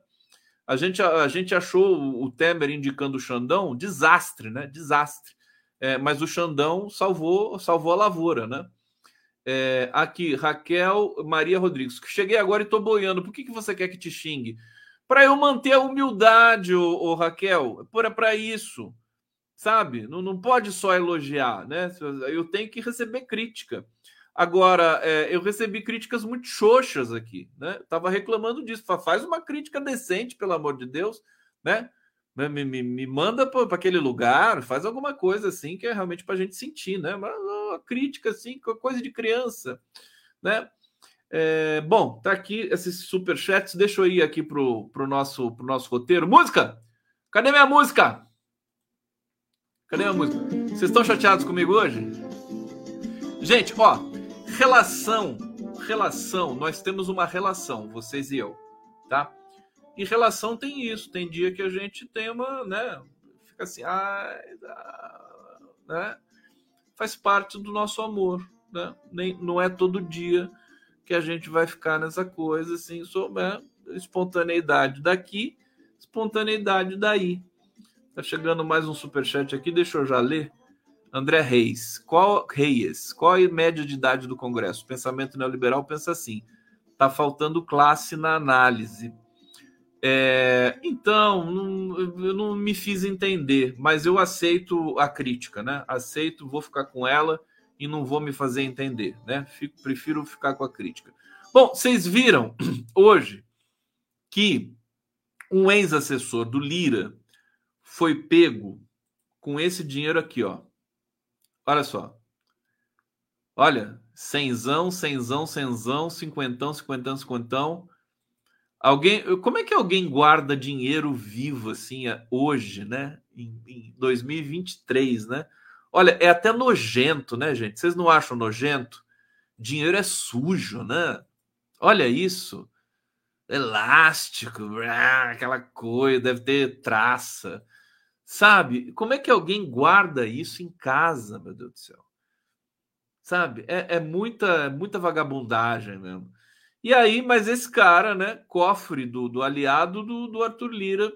[SPEAKER 5] A gente, a, a gente achou o Temer indicando o Xandão desastre, né? Desastre. É, mas o Xandão salvou, salvou a lavoura, né? É, aqui, Raquel Maria Rodrigues. Cheguei agora e estou boiando. Por que, que você quer que te xingue? Para eu manter a humildade, ô, ô Raquel. É para isso. Sabe? Não, não pode só elogiar, né? Eu tenho que receber crítica. Agora, é, eu recebi críticas muito xoxas aqui, né? Tava reclamando disso. Faz uma crítica decente, pelo amor de Deus, né? Me, me, me manda para aquele lugar, faz alguma coisa assim que é realmente para a gente sentir, né? Uma, uma crítica assim, coisa de criança, né? É, bom, tá aqui esses superchats. Deixa eu ir aqui pro, pro, nosso, pro nosso roteiro. Música! Cadê minha música? Cadê minha música? Vocês estão chateados comigo hoje? Gente, ó, Relação, relação, nós temos uma relação, vocês e eu, tá? E relação tem isso, tem dia que a gente tem uma, né? Fica assim, ah, né? Faz parte do nosso amor, né? Nem, não é todo dia que a gente vai ficar nessa coisa assim, sobre né? espontaneidade daqui, espontaneidade daí. Tá chegando mais um super chat aqui, deixa eu já ler. André Reis. Qual Reis? Qual a média de idade do Congresso? O pensamento neoliberal pensa assim: está faltando classe na análise. É, então, não, eu não me fiz entender, mas eu aceito a crítica, né? Aceito, vou ficar com ela e não vou me fazer entender, né? Fico, prefiro ficar com a crítica. Bom, vocês viram hoje que um ex-assessor do Lira foi pego com esse dinheiro aqui, ó. Olha só. Olha, cenzão, cenzão, cenzão, cinquentão, cinquentão, cinquentão. Alguém, como é que alguém guarda dinheiro vivo assim hoje, né? Em, em 2023, né? Olha, é até nojento, né, gente? Vocês não acham nojento? Dinheiro é sujo, né? Olha isso. Elástico, aquela coisa, deve ter traça. Sabe? Como é que alguém guarda isso em casa, meu Deus do céu? Sabe? É, é muita, muita vagabundagem mesmo. E aí, mas esse cara, né? Cofre do, do aliado do, do Arthur Lira,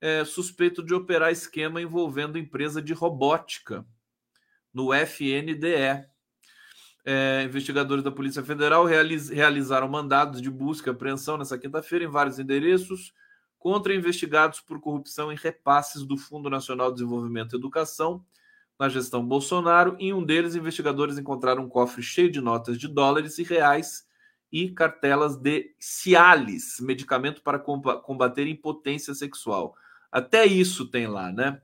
[SPEAKER 5] é, suspeito de operar esquema envolvendo empresa de robótica no FNDE. É, investigadores da Polícia Federal realiz, realizaram mandados de busca e apreensão nessa quinta-feira em vários endereços contra investigados por corrupção em repasses do Fundo Nacional de Desenvolvimento e Educação na gestão Bolsonaro. Em um deles, investigadores encontraram um cofre cheio de notas de dólares e reais e cartelas de Cialis, medicamento para combater impotência sexual. Até isso tem lá, né?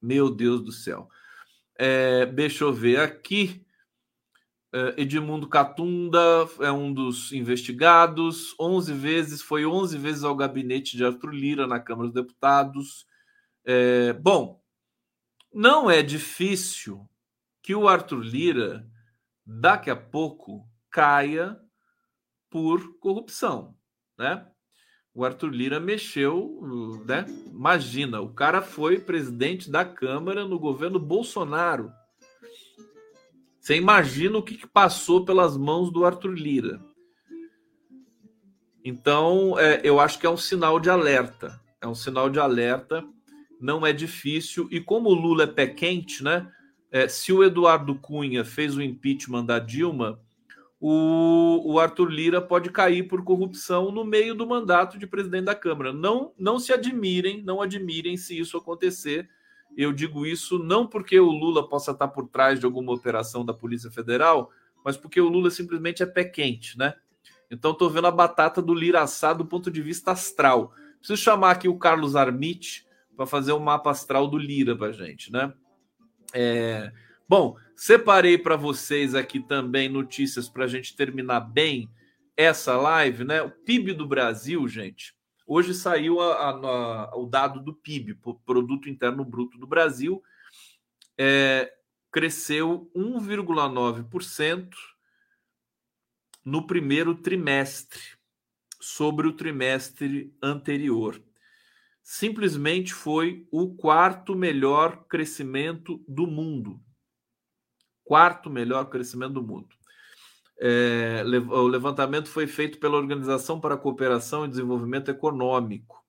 [SPEAKER 5] Meu Deus do céu. É, deixa eu ver aqui. Uh, Edmundo Catunda é um dos investigados. 11 vezes, foi 11 vezes ao gabinete de Arthur Lira na Câmara dos Deputados. É, bom, não é difícil que o Arthur Lira, daqui a pouco, caia por corrupção, né? O Arthur Lira mexeu, né? Imagina, o cara foi presidente da Câmara no governo Bolsonaro você imagina o que, passou pelas mãos do Arthur Lira. Então, é, eu acho que é um sinal de alerta. É um sinal de alerta. Não é difícil. E como o Lula é pé quente, né? É, se o Eduardo Cunha fez o impeachment da Dilma, o, o Arthur Lira pode cair por corrupção no meio do mandato de presidente da Câmara. Não, não se admirem, não admirem se isso acontecer. Eu digo isso não porque o Lula possa estar por trás de alguma operação da Polícia Federal, mas porque o Lula simplesmente é pé quente, né? Então estou vendo a batata do Lira assar do ponto de vista astral. Preciso chamar aqui o Carlos Armit para fazer o um mapa astral do Lira para gente, né? É... Bom, separei para vocês aqui também notícias para a gente terminar bem essa live, né? O PIB do Brasil, gente. Hoje saiu a, a, a, o dado do PIB, Produto Interno Bruto do Brasil, é, cresceu 1,9% no primeiro trimestre sobre o trimestre anterior. Simplesmente foi o quarto melhor crescimento do mundo. Quarto melhor crescimento do mundo. É, o levantamento foi feito pela Organização para a Cooperação e Desenvolvimento Econômico.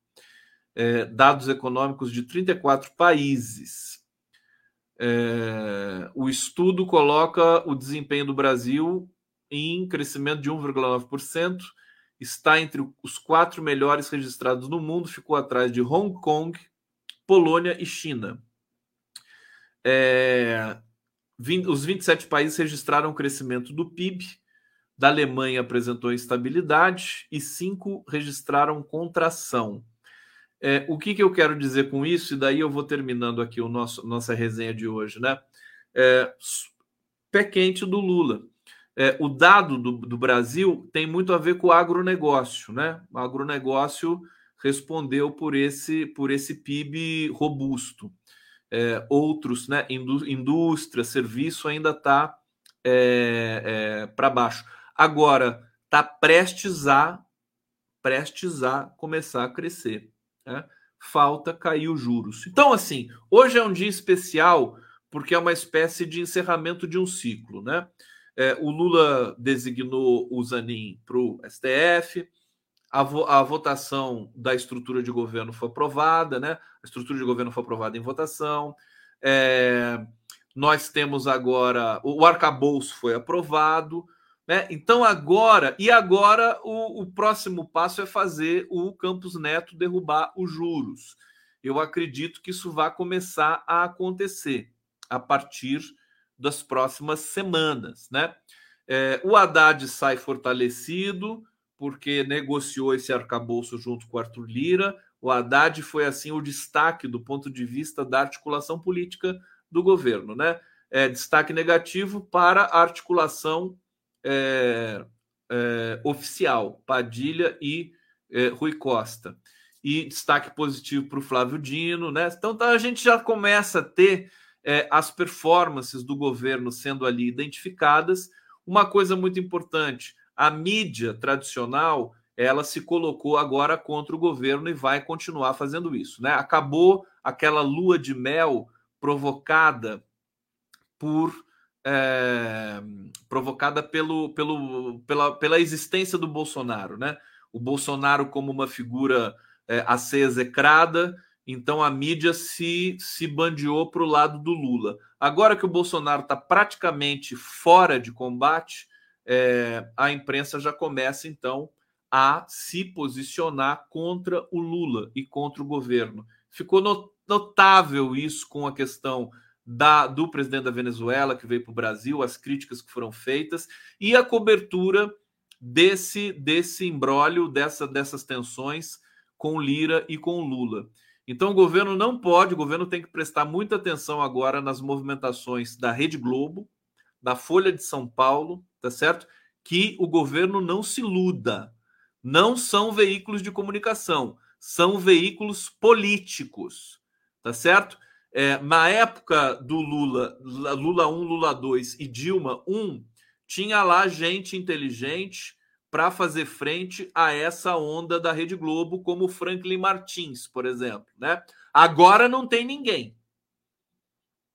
[SPEAKER 5] É, dados econômicos de 34 países. É, o estudo coloca o desempenho do Brasil em crescimento de 1,9%, está entre os quatro melhores registrados no mundo, ficou atrás de Hong Kong, Polônia e China. É, 20, os 27 países registraram o crescimento do PIB, da Alemanha apresentou instabilidade e cinco registraram contração. É, o que, que eu quero dizer com isso? E daí eu vou terminando aqui o nosso nossa resenha de hoje, né? É, pé quente do Lula é, o dado do, do, Brasil tem muito a ver com o agronegócio, né? O agronegócio respondeu por esse, por esse PIB robusto. É, outros, né? Indústria, serviço ainda está é, é, para baixo. Agora está prestes a prestes a começar a crescer. Né? Falta cair os juros. Então, assim, hoje é um dia especial porque é uma espécie de encerramento de um ciclo, né? É, o Lula designou o Zanin para o STF, a, vo a, votação da estrutura de governo foi aprovada, né? A estrutura de governo foi aprovada em votação. É, nós temos agora o, arcabouço foi aprovado, né? Então agora e agora o, o próximo passo é fazer o Campos Neto derrubar os juros. Eu acredito que isso vai começar a acontecer a partir das próximas semanas, né? É, o Haddad sai fortalecido porque negociou esse arcabouço junto com o Arthur Lira. O Haddad foi assim o destaque do ponto de vista da articulação política do governo, né? É, destaque negativo para a articulação é, é, oficial, Padilha e é, Rui Costa. E destaque positivo para o Flávio Dino, né? Então tá, a gente já começa a ter é, as performances do governo sendo ali identificadas. Uma coisa muito importante: a mídia tradicional ela se colocou agora contra o governo e vai continuar fazendo isso. Né? Acabou aquela lua de mel provocada por é, provocada pelo, pelo, pela, pela existência do Bolsonaro, né? O Bolsonaro como uma figura é, a ser execrada então a mídia se, se bandeou para o lado do Lula. Agora que o Bolsonaro está praticamente fora de combate, é, a imprensa já começa então a se posicionar contra o Lula e contra o governo. Ficou notável isso com a questão da, do presidente da Venezuela que veio para o Brasil, as críticas que foram feitas e a cobertura desse desse imbróglio, dessa, dessas tensões com Lira e com Lula. Então o governo não pode, o governo tem que prestar muita atenção agora nas movimentações da Rede Globo, da Folha de São Paulo, tá certo? Que o governo não se iluda. Não são veículos de comunicação, são veículos políticos, tá certo? É, na época do Lula, Lula 1, Lula 2 e Dilma 1, tinha lá gente inteligente para fazer frente a essa onda da Rede Globo, como Franklin Martins, por exemplo. Né? Agora não tem ninguém.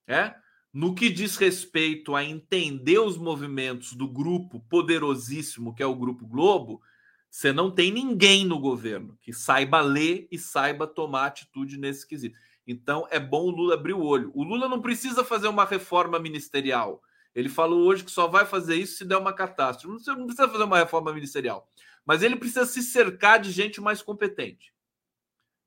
[SPEAKER 5] É? No que diz respeito a entender os movimentos do grupo poderosíssimo que é o Grupo Globo, Você não tem ninguém no governo que saiba ler e saiba tomar atitude nesse quesito. Então é bom o Lula abrir o olho. O Lula não precisa fazer uma reforma ministerial. Ele falou hoje que só vai fazer isso se der uma catástrofe. Não precisa fazer uma reforma ministerial. Mas ele precisa se cercar de gente mais competente.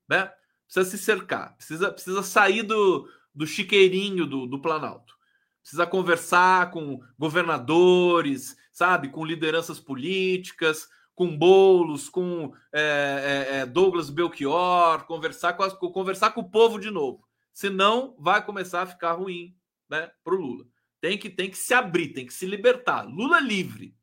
[SPEAKER 5] Né? Precisa se cercar. Precisa, precisa sair do, do chiqueirinho do, do Planalto. Precisa conversar com governadores, sabe? Com lideranças políticas, com Bolos, com é, é, é, Douglas Belchior, conversar com, as, conversar com o povo de novo. Senão vai começar a ficar ruim né, para o Lula. Tem que, tem que se abrir, tem que se libertar. Lula livre.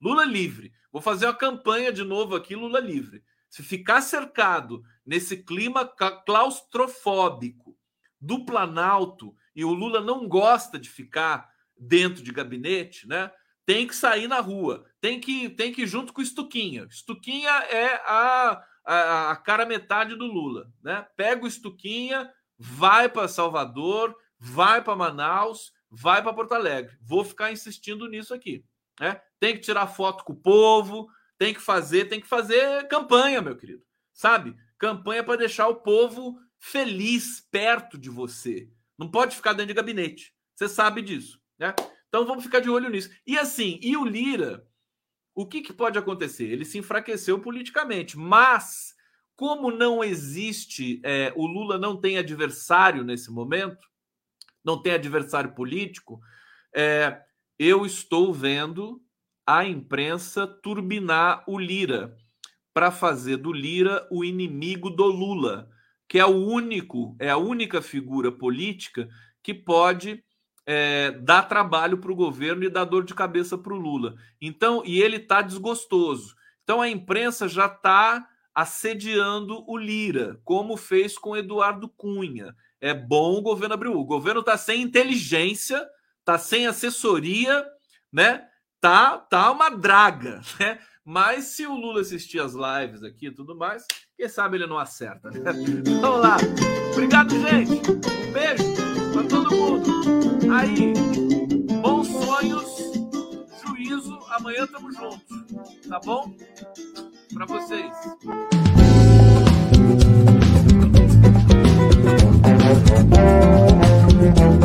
[SPEAKER 5] Lula livre. Vou fazer uma campanha de novo aqui, Lula livre. Se ficar cercado nesse clima claustrofóbico do Planalto e o Lula não gosta de ficar dentro de gabinete, né? Tem que sair na rua, tem que tem que ir junto com o Estuquinha. Estuquinha é a, a, a cara metade do Lula, né? Pega o Estuquinha, vai para Salvador, vai para Manaus, vai para Porto Alegre. Vou ficar insistindo nisso aqui. Né? Tem que tirar foto com o povo, tem que fazer, tem que fazer campanha, meu querido. Sabe? Campanha para deixar o povo feliz perto de você. Não pode ficar dentro de gabinete. Você sabe disso, né? Então vamos ficar de olho nisso. E assim, e o Lira, o que, que pode acontecer? Ele se enfraqueceu politicamente, mas como não existe, é, o Lula não tem adversário nesse momento, não tem adversário político, é, eu estou vendo a imprensa turbinar o Lira para fazer do Lira o inimigo do Lula, que é o único, é a única figura política que pode é, dar trabalho para o governo e dar dor de cabeça para o Lula. Então, e ele está desgostoso. Então a imprensa já está assediando o Lira, como fez com Eduardo Cunha é bom o governo abrir. O governo está sem inteligência, está sem assessoria, né? Tá, tá uma draga, né? Mas se o Lula assistir as lives aqui e tudo mais, quem sabe ele não acerta. Né? Vamos lá. Obrigado, gente. Um beijo todo mundo. Aí, bons sonhos, juízo. Amanhã tamo juntos, tá bom? Para vocês. Thank